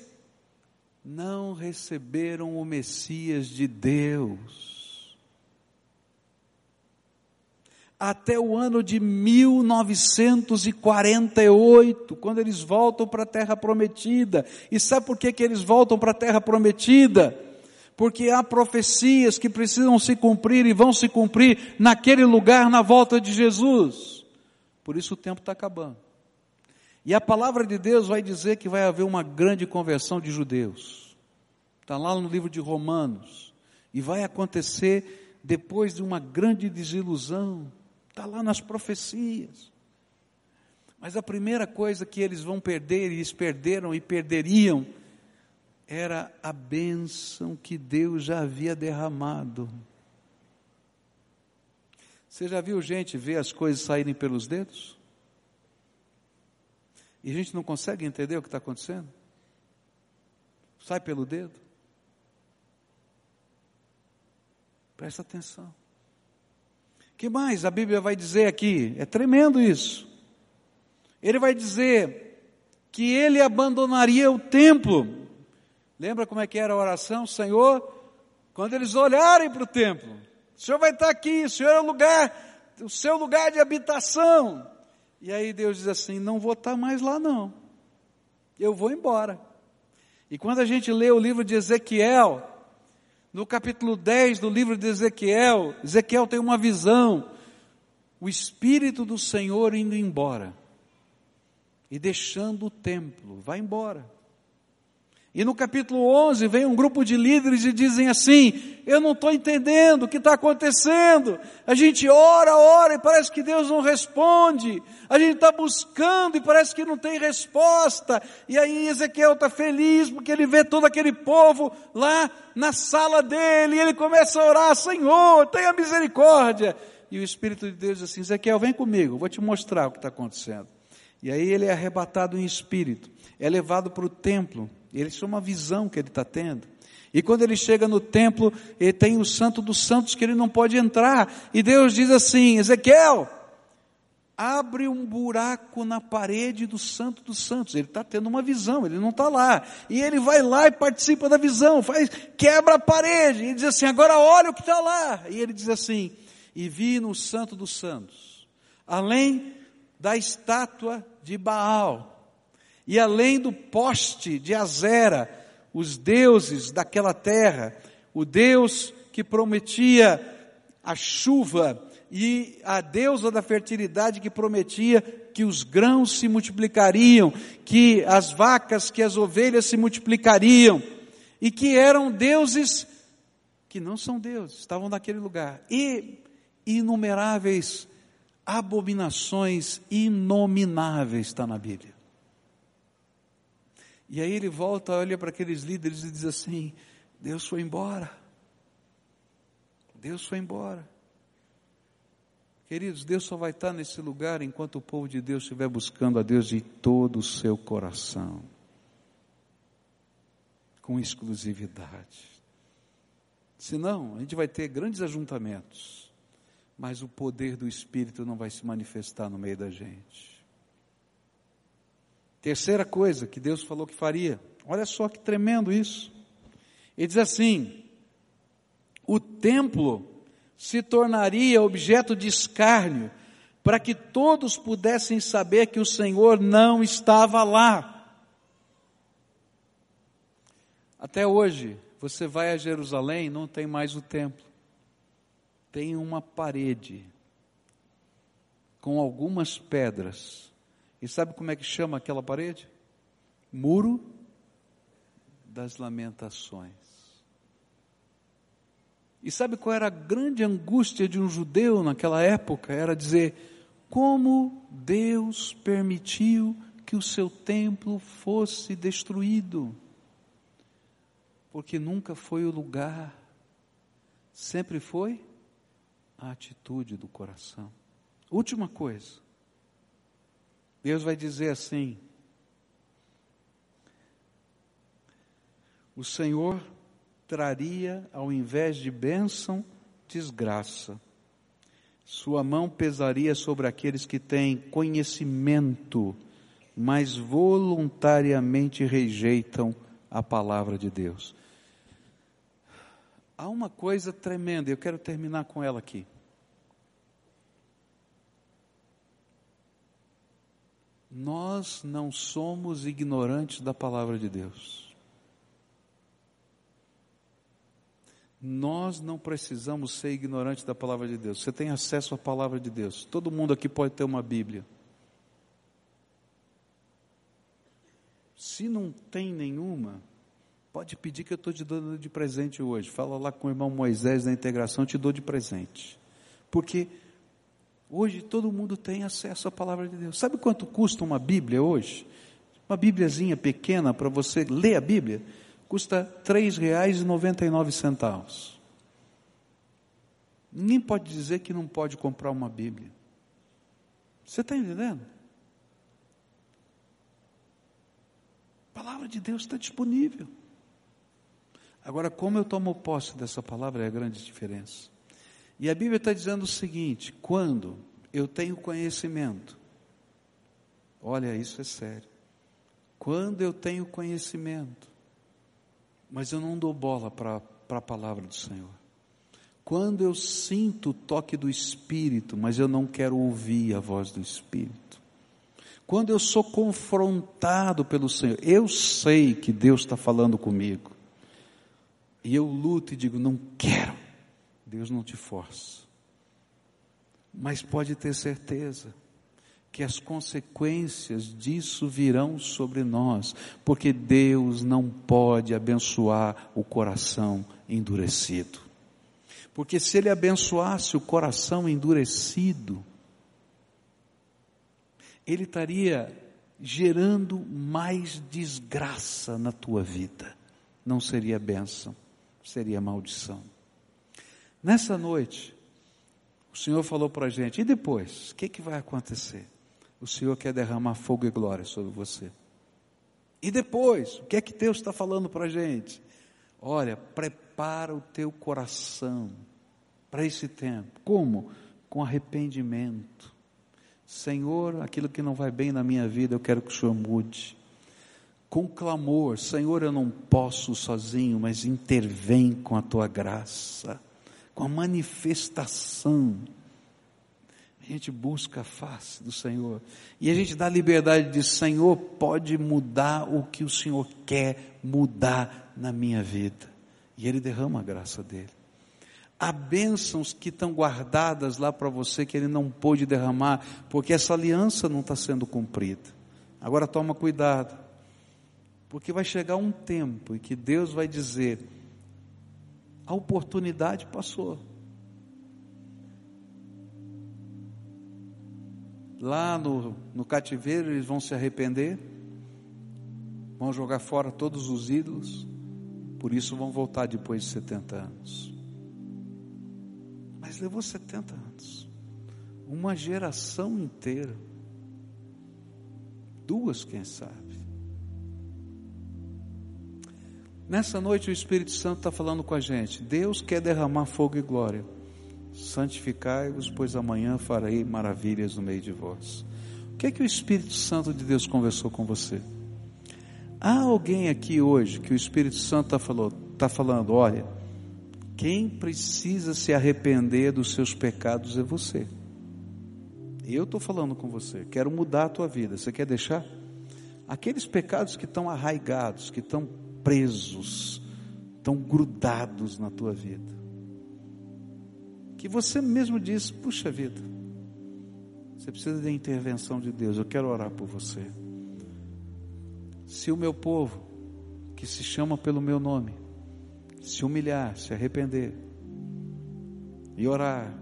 não receberam o Messias de Deus. Até o ano de 1948, quando eles voltam para a terra prometida. E sabe por que, que eles voltam para a terra prometida? Porque há profecias que precisam se cumprir e vão se cumprir naquele lugar na volta de Jesus. Por isso o tempo está acabando. E a palavra de Deus vai dizer que vai haver uma grande conversão de judeus. Está lá no livro de Romanos. E vai acontecer depois de uma grande desilusão. Está lá nas profecias. Mas a primeira coisa que eles vão perder, e eles perderam e perderiam, era a bênção que Deus já havia derramado. Você já viu gente ver as coisas saírem pelos dedos? E a gente não consegue entender o que está acontecendo? Sai pelo dedo? Presta atenção. Que mais a Bíblia vai dizer aqui? É tremendo isso. Ele vai dizer que ele abandonaria o templo. Lembra como é que era a oração? Senhor, quando eles olharem para o templo, o Senhor vai estar aqui, o Senhor é o lugar, o seu lugar de habitação. E aí Deus diz assim: não vou estar mais lá não, eu vou embora. E quando a gente lê o livro de Ezequiel, no capítulo 10 do livro de Ezequiel, Ezequiel tem uma visão, o Espírito do Senhor indo embora e deixando o templo, vai embora. E no capítulo 11 vem um grupo de líderes e dizem assim: Eu não estou entendendo o que está acontecendo. A gente ora, ora e parece que Deus não responde. A gente está buscando e parece que não tem resposta. E aí Ezequiel está feliz porque ele vê todo aquele povo lá na sala dele e ele começa a orar: Senhor, tenha misericórdia. E o Espírito de Deus diz assim: Ezequiel, vem comigo, vou te mostrar o que está acontecendo. E aí ele é arrebatado em espírito, é levado para o templo ele é uma visão que ele está tendo. E quando ele chega no templo, ele tem o santo dos santos que ele não pode entrar. E Deus diz assim: Ezequiel, abre um buraco na parede do santo dos santos. Ele está tendo uma visão, ele não está lá. E ele vai lá e participa da visão, faz, quebra a parede. E diz assim: agora olha o que está lá. E ele diz assim: e vi no santo dos santos, além da estátua de Baal, e além do poste de Azera, os deuses daquela terra, o Deus que prometia a chuva e a deusa da fertilidade que prometia que os grãos se multiplicariam, que as vacas, que as ovelhas se multiplicariam, e que eram deuses que não são deuses, estavam naquele lugar. E inumeráveis abominações inomináveis está na Bíblia. E aí ele volta, olha para aqueles líderes e diz assim: Deus foi embora. Deus foi embora. Queridos, Deus só vai estar nesse lugar enquanto o povo de Deus estiver buscando a Deus de todo o seu coração, com exclusividade. Senão, a gente vai ter grandes ajuntamentos, mas o poder do Espírito não vai se manifestar no meio da gente. Terceira coisa que Deus falou que faria, olha só que tremendo isso. Ele diz assim: o templo se tornaria objeto de escárnio, para que todos pudessem saber que o Senhor não estava lá. Até hoje, você vai a Jerusalém, não tem mais o templo. Tem uma parede com algumas pedras. E sabe como é que chama aquela parede? Muro das Lamentações. E sabe qual era a grande angústia de um judeu naquela época? Era dizer: como Deus permitiu que o seu templo fosse destruído? Porque nunca foi o lugar, sempre foi a atitude do coração. Última coisa, Deus vai dizer assim: o Senhor traria, ao invés de bênção, desgraça. Sua mão pesaria sobre aqueles que têm conhecimento, mas voluntariamente rejeitam a palavra de Deus. Há uma coisa tremenda, eu quero terminar com ela aqui. Nós não somos ignorantes da palavra de Deus. Nós não precisamos ser ignorantes da palavra de Deus. Você tem acesso à palavra de Deus. Todo mundo aqui pode ter uma Bíblia. Se não tem nenhuma, pode pedir que eu estou te dando de presente hoje. Fala lá com o irmão Moisés da integração, te dou de presente. Porque hoje todo mundo tem acesso à palavra de Deus. Sabe quanto custa uma Bíblia hoje? Uma Bíbliazinha pequena para você ler a Bíblia? custa R$ 3,99. Ninguém pode dizer que não pode comprar uma Bíblia. Você está entendendo? A palavra de Deus está disponível. Agora, como eu tomo posse dessa palavra é a grande diferença. E a Bíblia está dizendo o seguinte: quando eu tenho conhecimento, olha, isso é sério. Quando eu tenho conhecimento, mas eu não dou bola para a palavra do Senhor. Quando eu sinto o toque do Espírito, mas eu não quero ouvir a voz do Espírito. Quando eu sou confrontado pelo Senhor, eu sei que Deus está falando comigo. E eu luto e digo, não quero. Deus não te força. Mas pode ter certeza, que as consequências disso virão sobre nós, porque Deus não pode abençoar o coração endurecido. Porque se Ele abençoasse o coração endurecido, Ele estaria gerando mais desgraça na tua vida. Não seria bênção, seria maldição. Nessa noite, o Senhor falou para a gente, e depois? O que, que vai acontecer? o Senhor quer derramar fogo e glória sobre você. E depois, o que é que Deus está falando para a gente? Olha, prepara o teu coração para esse tempo. Como? Com arrependimento. Senhor, aquilo que não vai bem na minha vida, eu quero que o Senhor mude. Com clamor, Senhor, eu não posso sozinho, mas intervém com a tua graça, com a manifestação a gente busca a face do Senhor. E a gente dá liberdade de Senhor, pode mudar o que o Senhor quer mudar na minha vida. E Ele derrama a graça dele. Há bênçãos que estão guardadas lá para você que Ele não pôde derramar, porque essa aliança não está sendo cumprida. Agora toma cuidado, porque vai chegar um tempo em que Deus vai dizer: a oportunidade passou. lá no, no cativeiro eles vão se arrepender, vão jogar fora todos os ídolos, por isso vão voltar depois de 70 anos. Mas levou 70 anos, uma geração inteira, duas, quem sabe. Nessa noite o Espírito Santo está falando com a gente. Deus quer derramar fogo e glória santificai-vos, pois amanhã farei maravilhas no meio de vós. O que é que o Espírito Santo de Deus conversou com você? Há alguém aqui hoje que o Espírito Santo está falando, está falando: olha, quem precisa se arrepender dos seus pecados é você. Eu estou falando com você, quero mudar a tua vida. Você quer deixar? Aqueles pecados que estão arraigados, que estão presos, estão grudados na tua vida. Que você mesmo diz: puxa vida, você precisa da intervenção de Deus, eu quero orar por você. Se o meu povo, que se chama pelo meu nome, se humilhar, se arrepender, e orar,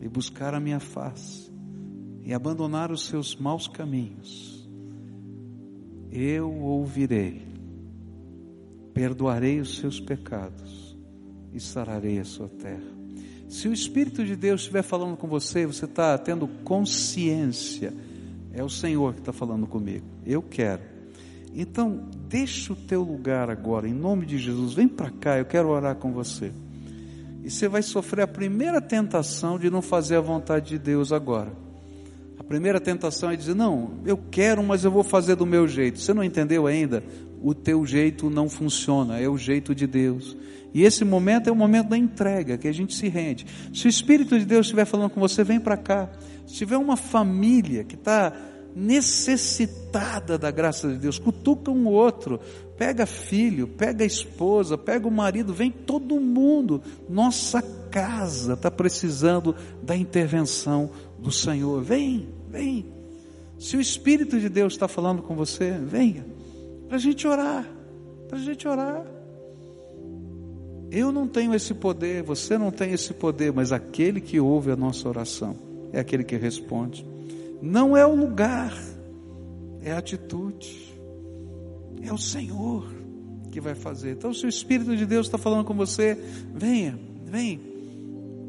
e buscar a minha face, e abandonar os seus maus caminhos, eu ouvirei, perdoarei os seus pecados e sararei a sua terra. Se o Espírito de Deus estiver falando com você, você está tendo consciência, é o Senhor que está falando comigo. Eu quero. Então, deixa o teu lugar agora, em nome de Jesus. Vem para cá, eu quero orar com você. E você vai sofrer a primeira tentação de não fazer a vontade de Deus agora. A primeira tentação é dizer: Não, eu quero, mas eu vou fazer do meu jeito. Você não entendeu ainda? O teu jeito não funciona, é o jeito de Deus. E esse momento é o momento da entrega, que a gente se rende. Se o Espírito de Deus estiver falando com você, vem para cá. Se tiver uma família que está necessitada da graça de Deus, cutuca um outro, pega filho, pega esposa, pega o marido, vem todo mundo. Nossa casa está precisando da intervenção do Senhor. Vem, vem. Se o Espírito de Deus está falando com você, venha, para a gente orar, para a gente orar. Eu não tenho esse poder, você não tem esse poder, mas aquele que ouve a nossa oração é aquele que responde. Não é o lugar, é a atitude, é o Senhor que vai fazer. Então, se o Espírito de Deus está falando com você, venha, vem,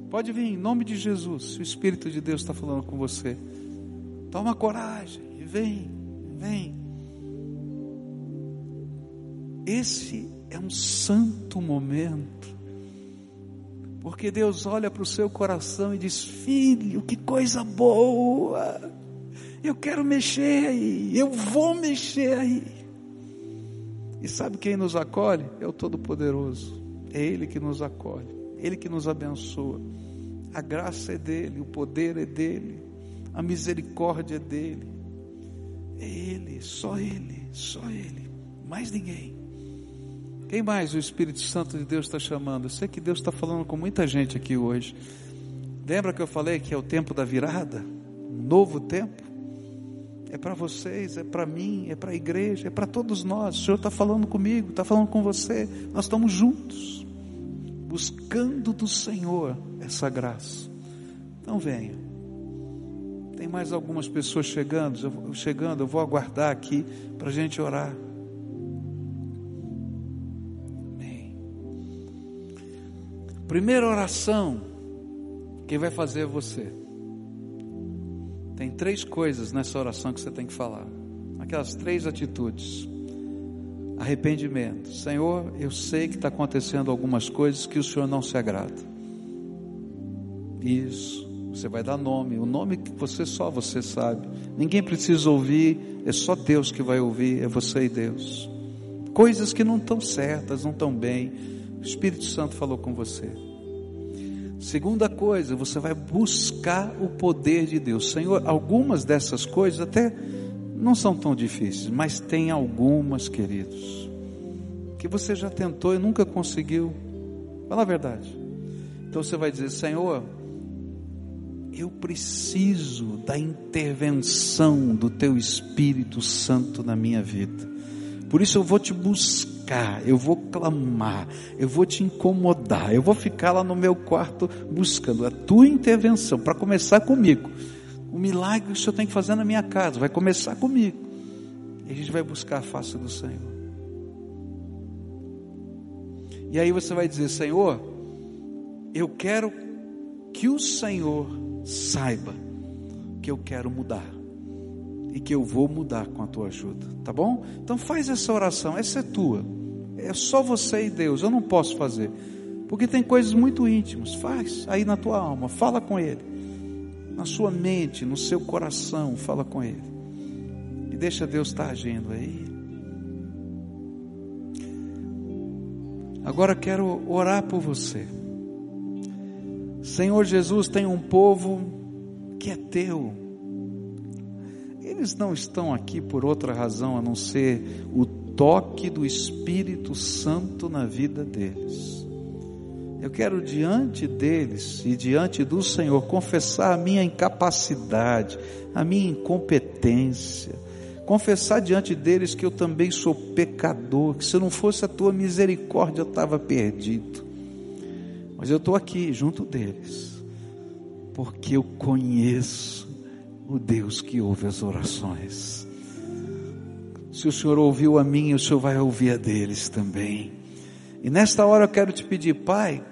pode vir em nome de Jesus. Se o Espírito de Deus está falando com você, toma coragem e vem, vem. Esse é um santo momento, porque Deus olha para o seu coração e diz: Filho, que coisa boa, eu quero mexer aí, eu vou mexer aí. E sabe quem nos acolhe? É o Todo-Poderoso, é Ele que nos acolhe, Ele que nos abençoa. A graça é dele, o poder é dele, a misericórdia é dele. É Ele, só Ele, só Ele, mais ninguém. Quem mais o Espírito Santo de Deus está chamando? Eu sei que Deus está falando com muita gente aqui hoje. Lembra que eu falei que é o tempo da virada? Um novo tempo? É para vocês, é para mim, é para a igreja, é para todos nós. O Senhor está falando comigo, está falando com você. Nós estamos juntos, buscando do Senhor essa graça. Então venha. Tem mais algumas pessoas chegando, chegando, eu vou aguardar aqui para a gente orar. Primeira oração, quem vai fazer é você. Tem três coisas nessa oração que você tem que falar. Aquelas três atitudes. Arrependimento. Senhor, eu sei que está acontecendo algumas coisas que o Senhor não se agrada. Isso. Você vai dar nome, o nome que você só você sabe. Ninguém precisa ouvir, é só Deus que vai ouvir, é você e Deus. Coisas que não estão certas, não estão bem o Espírito Santo falou com você. Segunda coisa, você vai buscar o poder de Deus. Senhor, algumas dessas coisas até não são tão difíceis, mas tem algumas, queridos, que você já tentou e nunca conseguiu. Fala a verdade. Então você vai dizer: Senhor, eu preciso da intervenção do Teu Espírito Santo na minha vida. Por isso eu vou te buscar, eu vou clamar, eu vou te incomodar, eu vou ficar lá no meu quarto buscando a tua intervenção, para começar comigo. O milagre o Senhor tem que fazer na minha casa vai começar comigo. E a gente vai buscar a face do Senhor. E aí você vai dizer: Senhor, eu quero que o Senhor saiba que eu quero mudar e que eu vou mudar com a tua ajuda, tá bom? Então faz essa oração, essa é tua, é só você e Deus, eu não posso fazer, porque tem coisas muito íntimas, faz aí na tua alma, fala com Ele, na sua mente, no seu coração, fala com Ele, e deixa Deus estar agindo aí. Agora quero orar por você. Senhor Jesus, tem um povo que é teu. Eles não estão aqui por outra razão a não ser o toque do Espírito Santo na vida deles. Eu quero diante deles e diante do Senhor confessar a minha incapacidade, a minha incompetência, confessar diante deles que eu também sou pecador, que se não fosse a tua misericórdia eu estava perdido. Mas eu estou aqui junto deles, porque eu conheço o Deus que ouve as orações. Se o Senhor ouviu a mim, o Senhor vai ouvir a deles também. E nesta hora eu quero te pedir, Pai,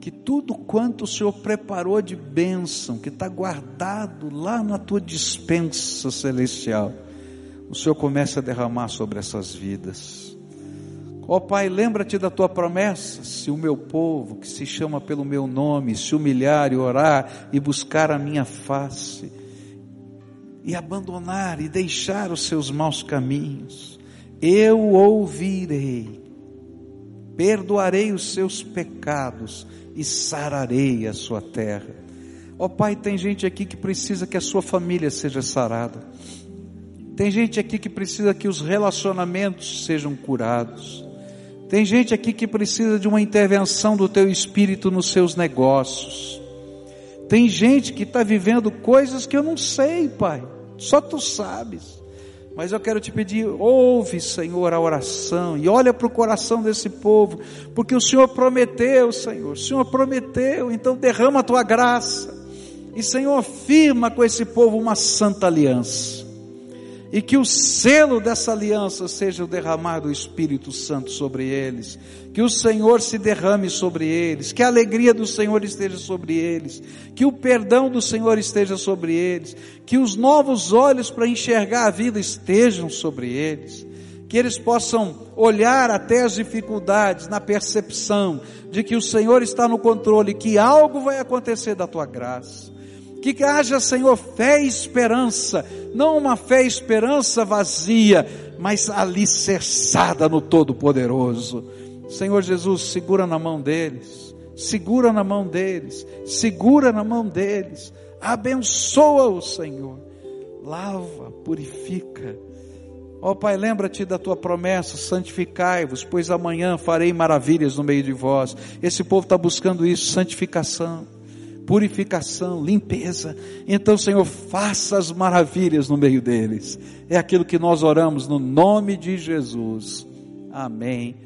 que tudo quanto o Senhor preparou de bênção, que está guardado lá na tua dispensa celestial, o Senhor comece a derramar sobre essas vidas. Ó oh, Pai, lembra-te da tua promessa: se o meu povo, que se chama pelo meu nome, se humilhar e orar e buscar a minha face, e abandonar e deixar os seus maus caminhos, eu ouvirei, perdoarei os seus pecados e sararei a sua terra. Ó oh, Pai, tem gente aqui que precisa que a sua família seja sarada. Tem gente aqui que precisa que os relacionamentos sejam curados. Tem gente aqui que precisa de uma intervenção do teu espírito nos seus negócios. Tem gente que está vivendo coisas que eu não sei, Pai. Só tu sabes. Mas eu quero te pedir, ouve, Senhor, a oração e olha para o coração desse povo, porque o Senhor prometeu, Senhor, o Senhor prometeu, então derrama a tua graça. E, Senhor, firma com esse povo uma santa aliança e que o selo dessa aliança seja o derramar do Espírito Santo sobre eles, que o Senhor se derrame sobre eles, que a alegria do Senhor esteja sobre eles, que o perdão do Senhor esteja sobre eles, que os novos olhos para enxergar a vida estejam sobre eles, que eles possam olhar até as dificuldades na percepção de que o Senhor está no controle, que algo vai acontecer da tua graça que haja, Senhor, fé e esperança, não uma fé e esperança vazia, mas alicerçada no Todo-Poderoso. Senhor Jesus, segura na mão deles, segura na mão deles, segura na mão deles, abençoa o Senhor, lava, purifica. Ó oh, Pai, lembra-te da tua promessa, santificai-vos, pois amanhã farei maravilhas no meio de vós. Esse povo está buscando isso, santificação purificação, limpeza. Então, Senhor, faça as maravilhas no meio deles. É aquilo que nós oramos no nome de Jesus. Amém.